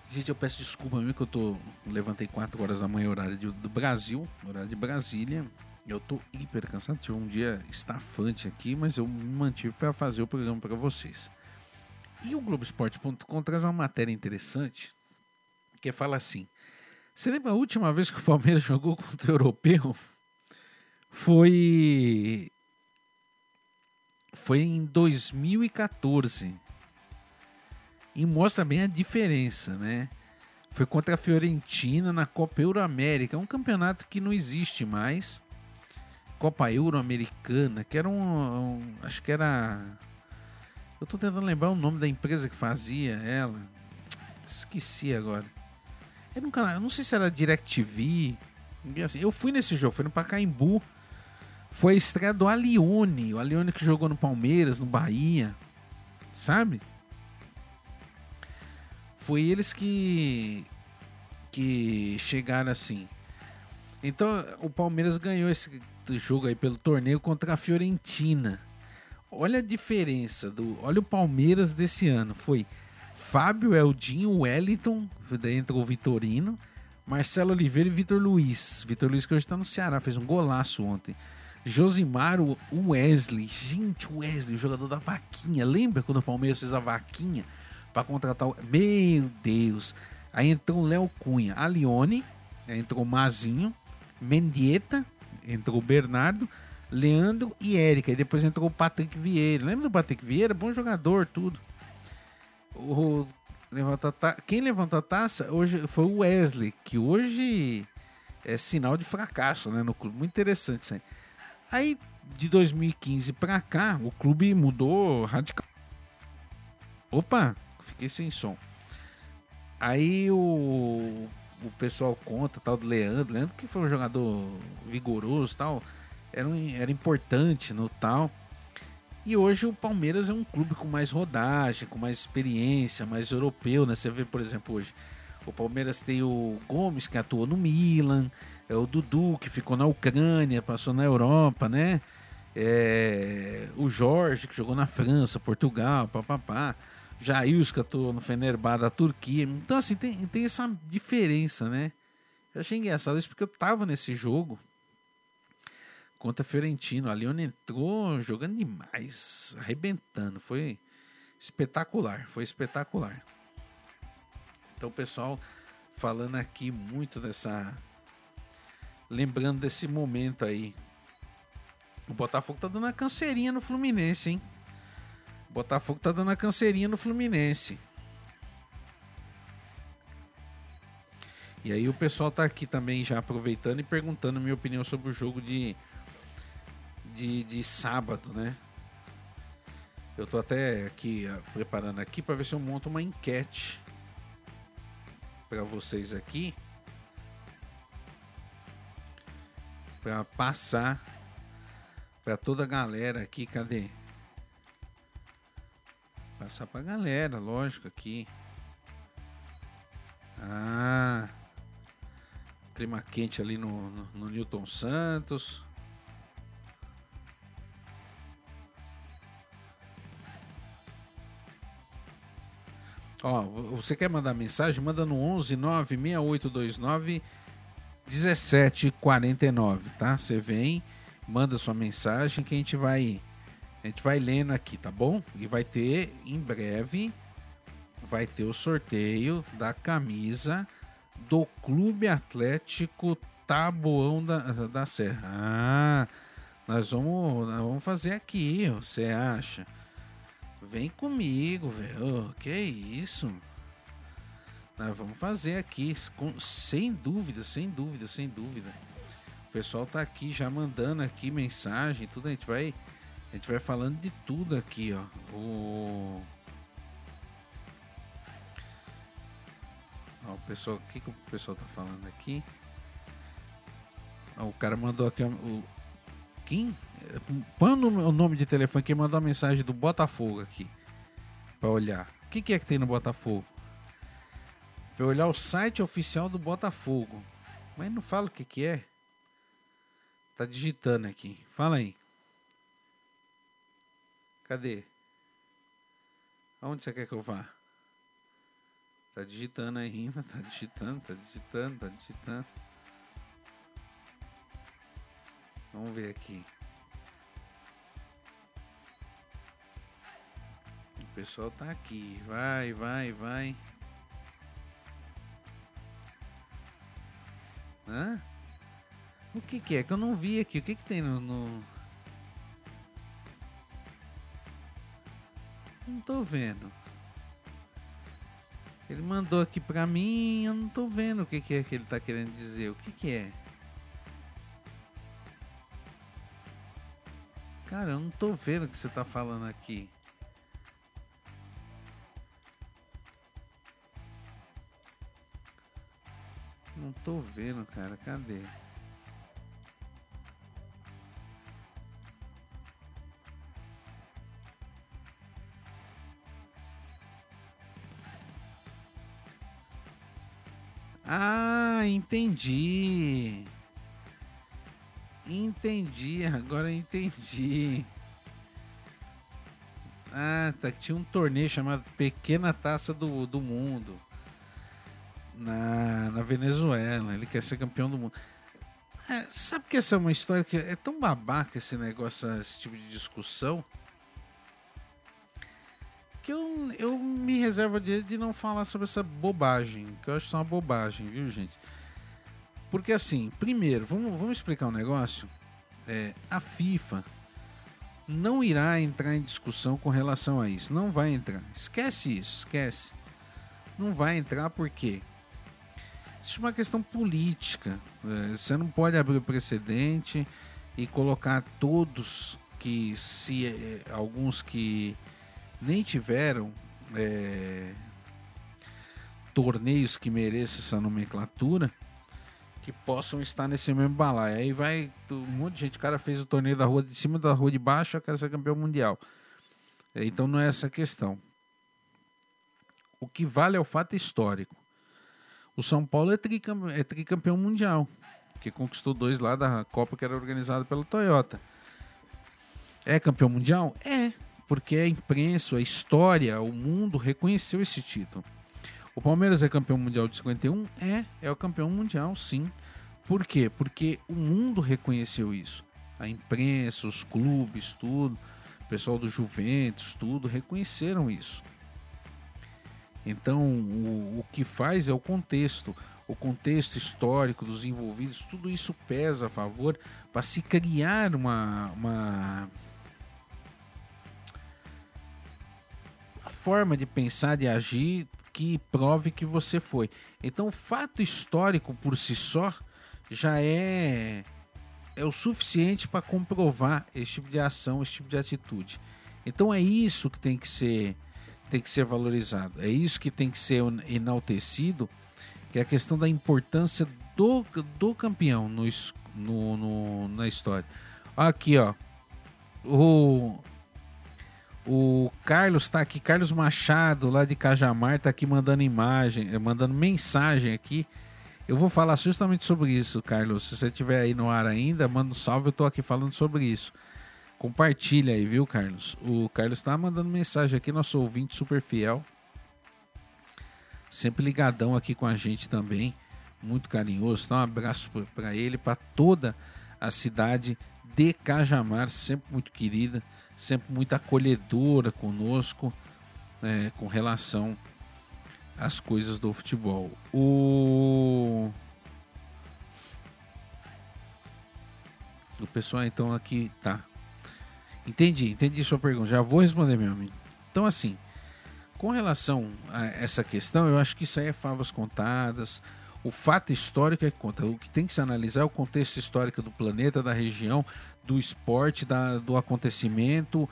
Gente, eu peço desculpa mesmo que eu tô. Levantei 4 horas da manhã, horário de, do Brasil, horário de Brasília. Eu tô hiper cansado, tive um dia estafante aqui, mas eu me mantive para fazer o programa para vocês. E o Globoesporte.com traz uma matéria interessante que fala assim: Você lembra a última vez que o Palmeiras jogou contra o europeu? Foi. Foi em 2014. E mostra bem a diferença, né? Foi contra a Fiorentina na Copa Euro-América, um campeonato que não existe mais. Copa Euro-Americana, que era um, um, Acho que era. Eu tô tentando lembrar o nome da empresa que fazia ela. Esqueci agora. Era um canal, eu não sei se era DirecTV. Assim, eu fui nesse jogo, foi no Pacaembu. Foi a estreia do Alione. O Alione que jogou no Palmeiras, no Bahia. Sabe? Foi eles que. que chegaram assim. Então o Palmeiras ganhou esse jogo aí pelo torneio contra a Fiorentina. Olha a diferença do. Olha o Palmeiras desse ano. Foi Fábio, Eldinho, Wellington, daí entrou o Vitorino, Marcelo Oliveira e Vitor Luiz. Vitor Luiz que hoje está no Ceará, fez um golaço ontem. Josimar, o Wesley. Gente, o Wesley, o jogador da vaquinha. Lembra quando o Palmeiras fez a vaquinha para contratar o. Meu Deus! Aí entrou o Léo Cunha, a Lione, entrou o Mazinho, Mendieta, entrou o Bernardo, Leandro e Érica. E depois entrou o Patrick Vieira. Lembra do Patrick Vieira? Bom jogador, tudo. O, levanta quem levantou a taça hoje foi o Wesley, que hoje é sinal de fracasso né, no clube. Muito interessante isso aí. Aí, de 2015 para cá, o clube mudou radical. Opa, fiquei sem som. Aí o, o pessoal conta tal do Leandro, Leandro que foi um jogador vigoroso tal, era, era importante no tal. E hoje o Palmeiras é um clube com mais rodagem, com mais experiência, mais europeu, né? Você vê, por exemplo, hoje o Palmeiras tem o Gomes que atuou no Milan, é o Dudu que ficou na Ucrânia, passou na Europa, né? É, o Jorge que jogou na França, Portugal, papapá. Jails que atuou no Fenerbahçe da Turquia. Então assim, tem, tem essa diferença, né? Eu achei engraçado isso porque eu tava nesse jogo contra a Fiorentino. A Leone entrou jogando demais, arrebentando. Foi espetacular, foi espetacular. Então, pessoal falando aqui muito dessa. Lembrando desse momento aí. O Botafogo tá dando uma canseirinha no Fluminense, hein? O Botafogo tá dando uma canseirinha no Fluminense. E aí o pessoal tá aqui também já aproveitando e perguntando minha opinião sobre o jogo de de, de sábado, né? Eu tô até aqui preparando aqui para ver se eu monto uma enquete para vocês aqui para passar para toda a galera aqui, cadê? Passar para a galera, lógico aqui. Ah, clima quente ali no, no, no Newton Santos. Ó, você quer mandar mensagem? Manda no 11 96829 1749, tá? Você vem, manda sua mensagem que a gente vai a gente vai lendo aqui, tá bom? E vai ter em breve vai ter o sorteio da camisa do Clube Atlético Taboão da, da Serra. Ah, nós vamos, nós vamos fazer aqui, você acha? Vem comigo, velho. que isso? Nós vamos fazer aqui, com, sem dúvida, sem dúvida, sem dúvida. O pessoal tá aqui já mandando aqui mensagem, tudo a gente vai a gente vai falando de tudo aqui, ó. O ó, o pessoal, o que, que o pessoal tá falando aqui? Ó, o cara mandou aqui o quem? Põe o nome de telefone quem mandou a mensagem do Botafogo aqui. Pra olhar. O que, que é que tem no Botafogo? Pra olhar o site oficial do Botafogo. Mas não fala o que, que é. Tá digitando aqui. Fala aí. Cadê? Aonde você quer que eu vá? Tá digitando ainda, tá digitando, tá digitando, tá digitando. Vamos ver aqui. Pessoal tá aqui. Vai, vai, vai. Hã? O que, que é? Que eu não vi aqui. O que, que tem no, no... Não tô vendo. Ele mandou aqui pra mim, eu não tô vendo o que, que é que ele tá querendo dizer. O que, que é? Cara, eu não tô vendo o que você tá falando aqui. Não tô vendo, cara. Cadê? Ah, entendi. Entendi, agora entendi. Ah, tá. Tinha um torneio chamado Pequena Taça do, do Mundo. Na, na Venezuela. Ele quer ser campeão do mundo. É, sabe que essa é uma história que é tão babaca esse negócio, esse tipo de discussão que eu, eu me reservo de, de não falar sobre essa bobagem, que eu acho só uma bobagem, viu, gente? Porque assim, primeiro, vamos, vamos explicar um negócio. É, a FIFA não irá entrar em discussão com relação a isso. Não vai entrar. Esquece isso, esquece. Não vai entrar porque existe uma questão política. É, você não pode abrir o precedente e colocar todos que se é, alguns que nem tiveram é, torneios que mereçam essa nomenclatura que possam estar nesse mesmo balaio. Aí vai um monte de gente. O cara fez o torneio da rua de cima da rua de baixo, quer ser campeão mundial. É, então não é essa a questão. O que vale é o fato histórico. O São Paulo é tricampeão, é tricampeão mundial, que conquistou dois lá da Copa que era organizada pela Toyota. É campeão mundial? É, porque a imprensa, a história, o mundo reconheceu esse título. O Palmeiras é campeão mundial de 51? É, é o campeão mundial, sim. Por quê? Porque o mundo reconheceu isso. A imprensa, os clubes, tudo, o pessoal do Juventus, tudo, reconheceram isso. Então, o, o que faz é o contexto, o contexto histórico dos envolvidos, tudo isso pesa a favor para se criar uma, uma forma de pensar, de agir que prove que você foi. Então, o fato histórico por si só já é é o suficiente para comprovar esse tipo de ação, esse tipo de atitude. Então é isso que tem que ser tem que ser valorizado. É isso que tem que ser enaltecido, que é a questão da importância do, do campeão no, no, no na história. Aqui, ó. O o Carlos está aqui, Carlos Machado, lá de Cajamar, está aqui mandando imagem, eh, mandando mensagem aqui. Eu vou falar justamente sobre isso, Carlos. Se você estiver aí no ar ainda, manda um salve, eu estou aqui falando sobre isso. Compartilha aí, viu, Carlos? O Carlos está mandando mensagem aqui, nosso ouvinte super fiel. Sempre ligadão aqui com a gente também. Muito carinhoso. Então, um abraço para ele, para toda a cidade de Cajamar, sempre muito querida sempre muito acolhedora conosco né, com relação às coisas do futebol. O o pessoal então aqui tá. Entendi, entendi sua pergunta. Já vou responder, meu amigo. Então assim, com relação a essa questão, eu acho que isso aí é favas contadas. O fato histórico é que conta. O que tem que se analisar é o contexto histórico do planeta, da região, do esporte, da, do acontecimento,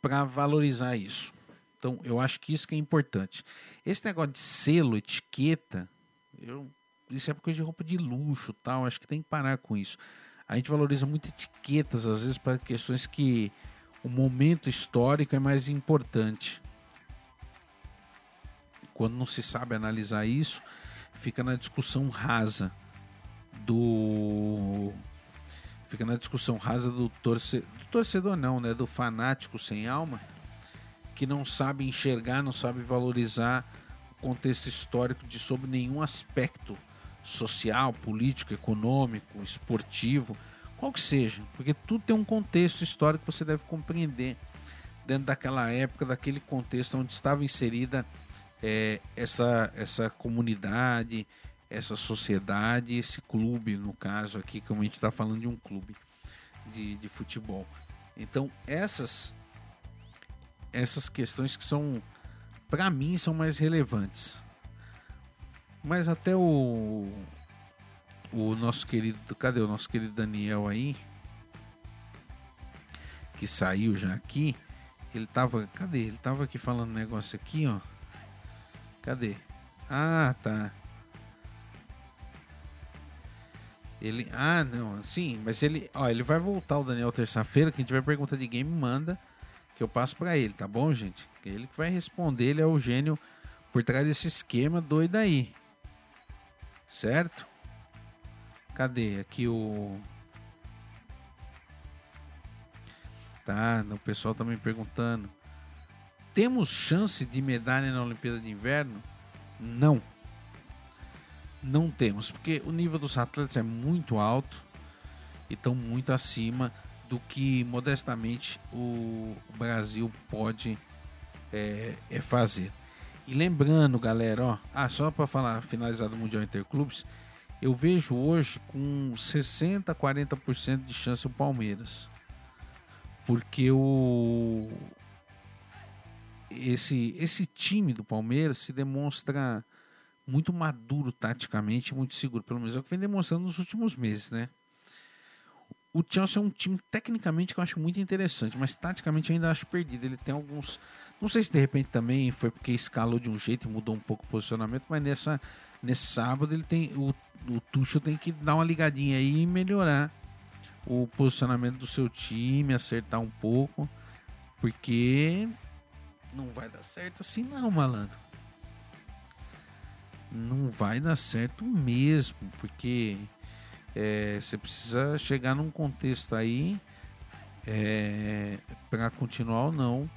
para valorizar isso. Então, eu acho que isso que é importante. Esse negócio de selo, etiqueta, eu, isso é coisa de roupa de luxo tal. Acho que tem que parar com isso. A gente valoriza muito etiquetas, às vezes, para questões que o momento histórico é mais importante. Quando não se sabe analisar isso, fica na discussão rasa do fica na discussão rasa do, torce, do torcedor não, né, do fanático sem alma, que não sabe enxergar, não sabe valorizar o contexto histórico de sob nenhum aspecto social, político, econômico, esportivo, qual que seja, porque tudo tem um contexto histórico que você deve compreender dentro daquela época, daquele contexto onde estava inserida é, essa, essa comunidade, essa sociedade, esse clube, no caso aqui, como a gente está falando de um clube de, de futebol. Então, essas, essas questões que são, para mim, são mais relevantes. Mas até o, o nosso querido, cadê o nosso querido Daniel aí? Que saiu já aqui. Ele tava, cadê? Ele tava aqui falando um negócio aqui, ó. Cadê? Ah, tá. Ele, ah, não, sim, mas ele, ó, ele vai voltar o Daniel terça-feira, quem tiver pergunta de game manda que eu passo para ele, tá bom, gente? Ele que vai responder, ele é o gênio por trás desse esquema doido aí. Certo? Cadê aqui o Tá, o pessoal tá me perguntando. Temos chance de medalha na Olimpíada de Inverno? Não não temos, porque o nível dos atletas é muito alto e estão muito acima do que modestamente o Brasil pode é, é fazer. E lembrando, galera, ó, ah, só para falar, finalizado o Mundial Interclubes, eu vejo hoje com 60 40% de chance o Palmeiras. Porque o esse esse time do Palmeiras se demonstra muito maduro taticamente, muito seguro, pelo menos é o que vem demonstrando nos últimos meses, né? O Chelsea é um time tecnicamente que eu acho muito interessante, mas taticamente eu ainda acho perdido. Ele tem alguns. Não sei se de repente também foi porque escalou de um jeito e mudou um pouco o posicionamento, mas nessa, nesse sábado ele tem. O, o Tuchel tem que dar uma ligadinha aí e melhorar o posicionamento do seu time, acertar um pouco, porque não vai dar certo assim não, malandro não vai dar certo mesmo, porque é, você precisa chegar num contexto aí é, para continuar ou não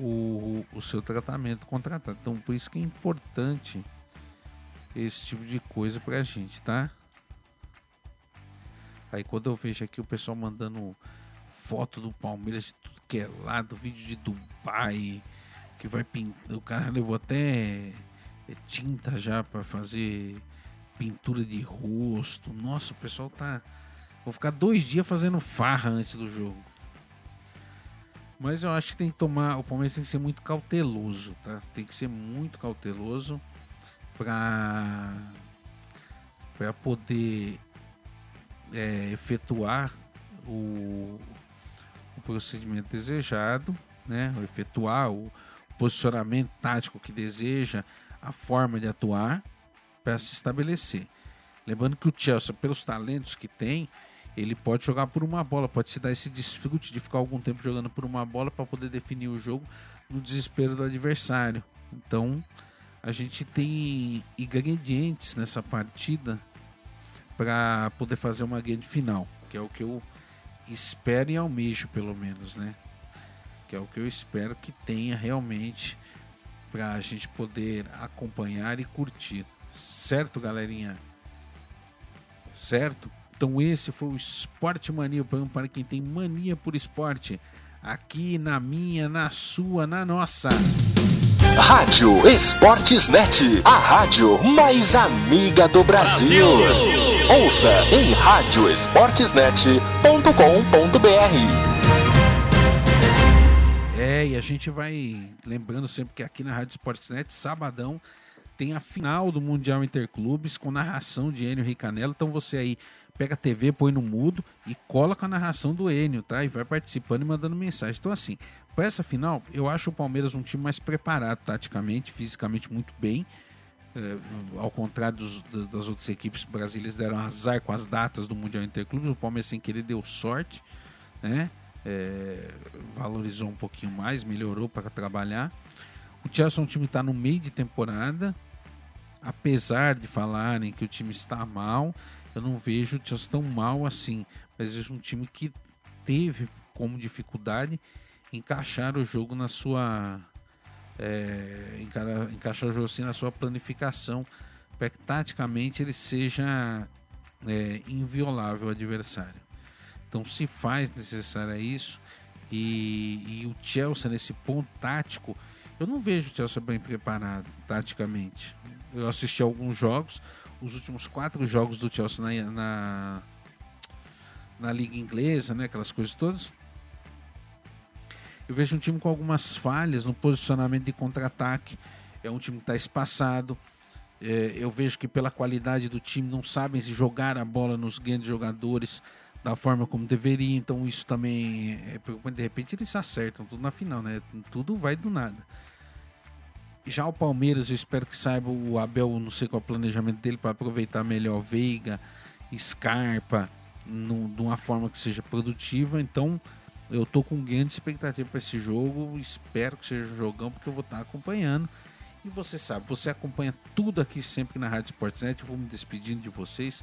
o, o seu tratamento contratado. Então, por isso que é importante esse tipo de coisa para a gente, tá? Aí quando eu vejo aqui o pessoal mandando foto do Palmeiras de tudo que é lado, vídeo de Dubai, que vai pintar. O cara levou até tinta já para fazer pintura de rosto. Nossa, o pessoal tá. Vou ficar dois dias fazendo farra antes do jogo. Mas eu acho que tem que tomar. O Palmeiras tem que ser muito cauteloso, tá? Tem que ser muito cauteloso para para poder é, efetuar o, o procedimento desejado, né? Efetuar o posicionamento tático que deseja, a forma de atuar para se estabelecer. Lembrando que o Chelsea, pelos talentos que tem, ele pode jogar por uma bola, pode se dar esse desfrute de ficar algum tempo jogando por uma bola para poder definir o jogo no desespero do adversário. Então, a gente tem ingredientes nessa partida para poder fazer uma grande final, que é o que eu espero e almejo, pelo menos, né? Que é o que eu espero que tenha realmente para a gente poder acompanhar e curtir. Certo, galerinha? Certo? Então esse foi o Esporte Mania, para quem tem mania por esporte. Aqui na minha, na sua, na nossa. Rádio Esportes Net, a rádio mais amiga do Brasil. Brasil. Ouça em radioesportesnet.com.br. É, e a gente vai lembrando sempre que aqui na Rádio Sportsnet, sabadão, tem a final do Mundial Interclubes com narração de Enio Ricanello. Então você aí pega a TV, põe no mudo e cola com a narração do Enio, tá? E vai participando e mandando mensagem. Então, assim, para essa final, eu acho o Palmeiras um time mais preparado taticamente, fisicamente muito bem. É, ao contrário dos, das outras equipes brasileiras deram azar com as datas do Mundial Interclubes, o Palmeiras sem querer deu sorte, né? é, valorizou um pouquinho mais, melhorou para trabalhar. O Chelsea é um time que está no meio de temporada, apesar de falarem que o time está mal, eu não vejo o Chelsea tão mal assim, mas vejo um time que teve como dificuldade encaixar o jogo na sua é, encaixar o jogo assim na sua planificação para que taticamente ele seja é, inviolável o adversário. Então se faz necessário isso. E, e o Chelsea nesse ponto tático, eu não vejo o Chelsea bem preparado taticamente. Eu assisti alguns jogos, os últimos quatro jogos do Chelsea na, na, na liga inglesa, né, aquelas coisas todas. Eu vejo um time com algumas falhas no posicionamento de contra-ataque. É um time que está espaçado. É, eu vejo que pela qualidade do time não sabem se jogar a bola nos grandes jogadores da forma como deveria, então isso também é preocupante. De repente eles acertam tudo na final, né? Tudo vai do nada. Já o Palmeiras, eu espero que saiba o Abel, não sei qual é o planejamento dele para aproveitar melhor Veiga, Scarpa, no, de uma forma que seja produtiva. Então eu tô com grande expectativa para esse jogo. Espero que seja um jogão, porque eu vou estar tá acompanhando. E você sabe, você acompanha tudo aqui sempre na Rádio Sportsnet. Eu vou me despedindo de vocês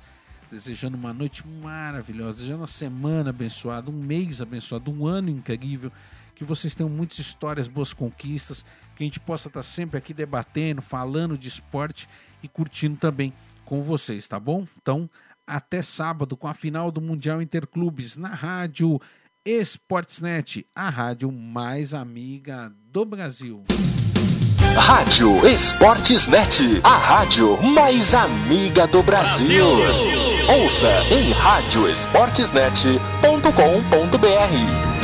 desejando uma noite maravilhosa, desejando uma semana abençoada, um mês abençoado, um ano incrível, que vocês tenham muitas histórias, boas conquistas, que a gente possa estar sempre aqui debatendo, falando de esporte e curtindo também com vocês, tá bom? Então, até sábado com a final do Mundial Interclubes na rádio Sportsnet, a rádio mais amiga do Brasil. Rádio Esportesnet, a rádio mais amiga do Brasil. Ouça em radioesportesnet.com.br.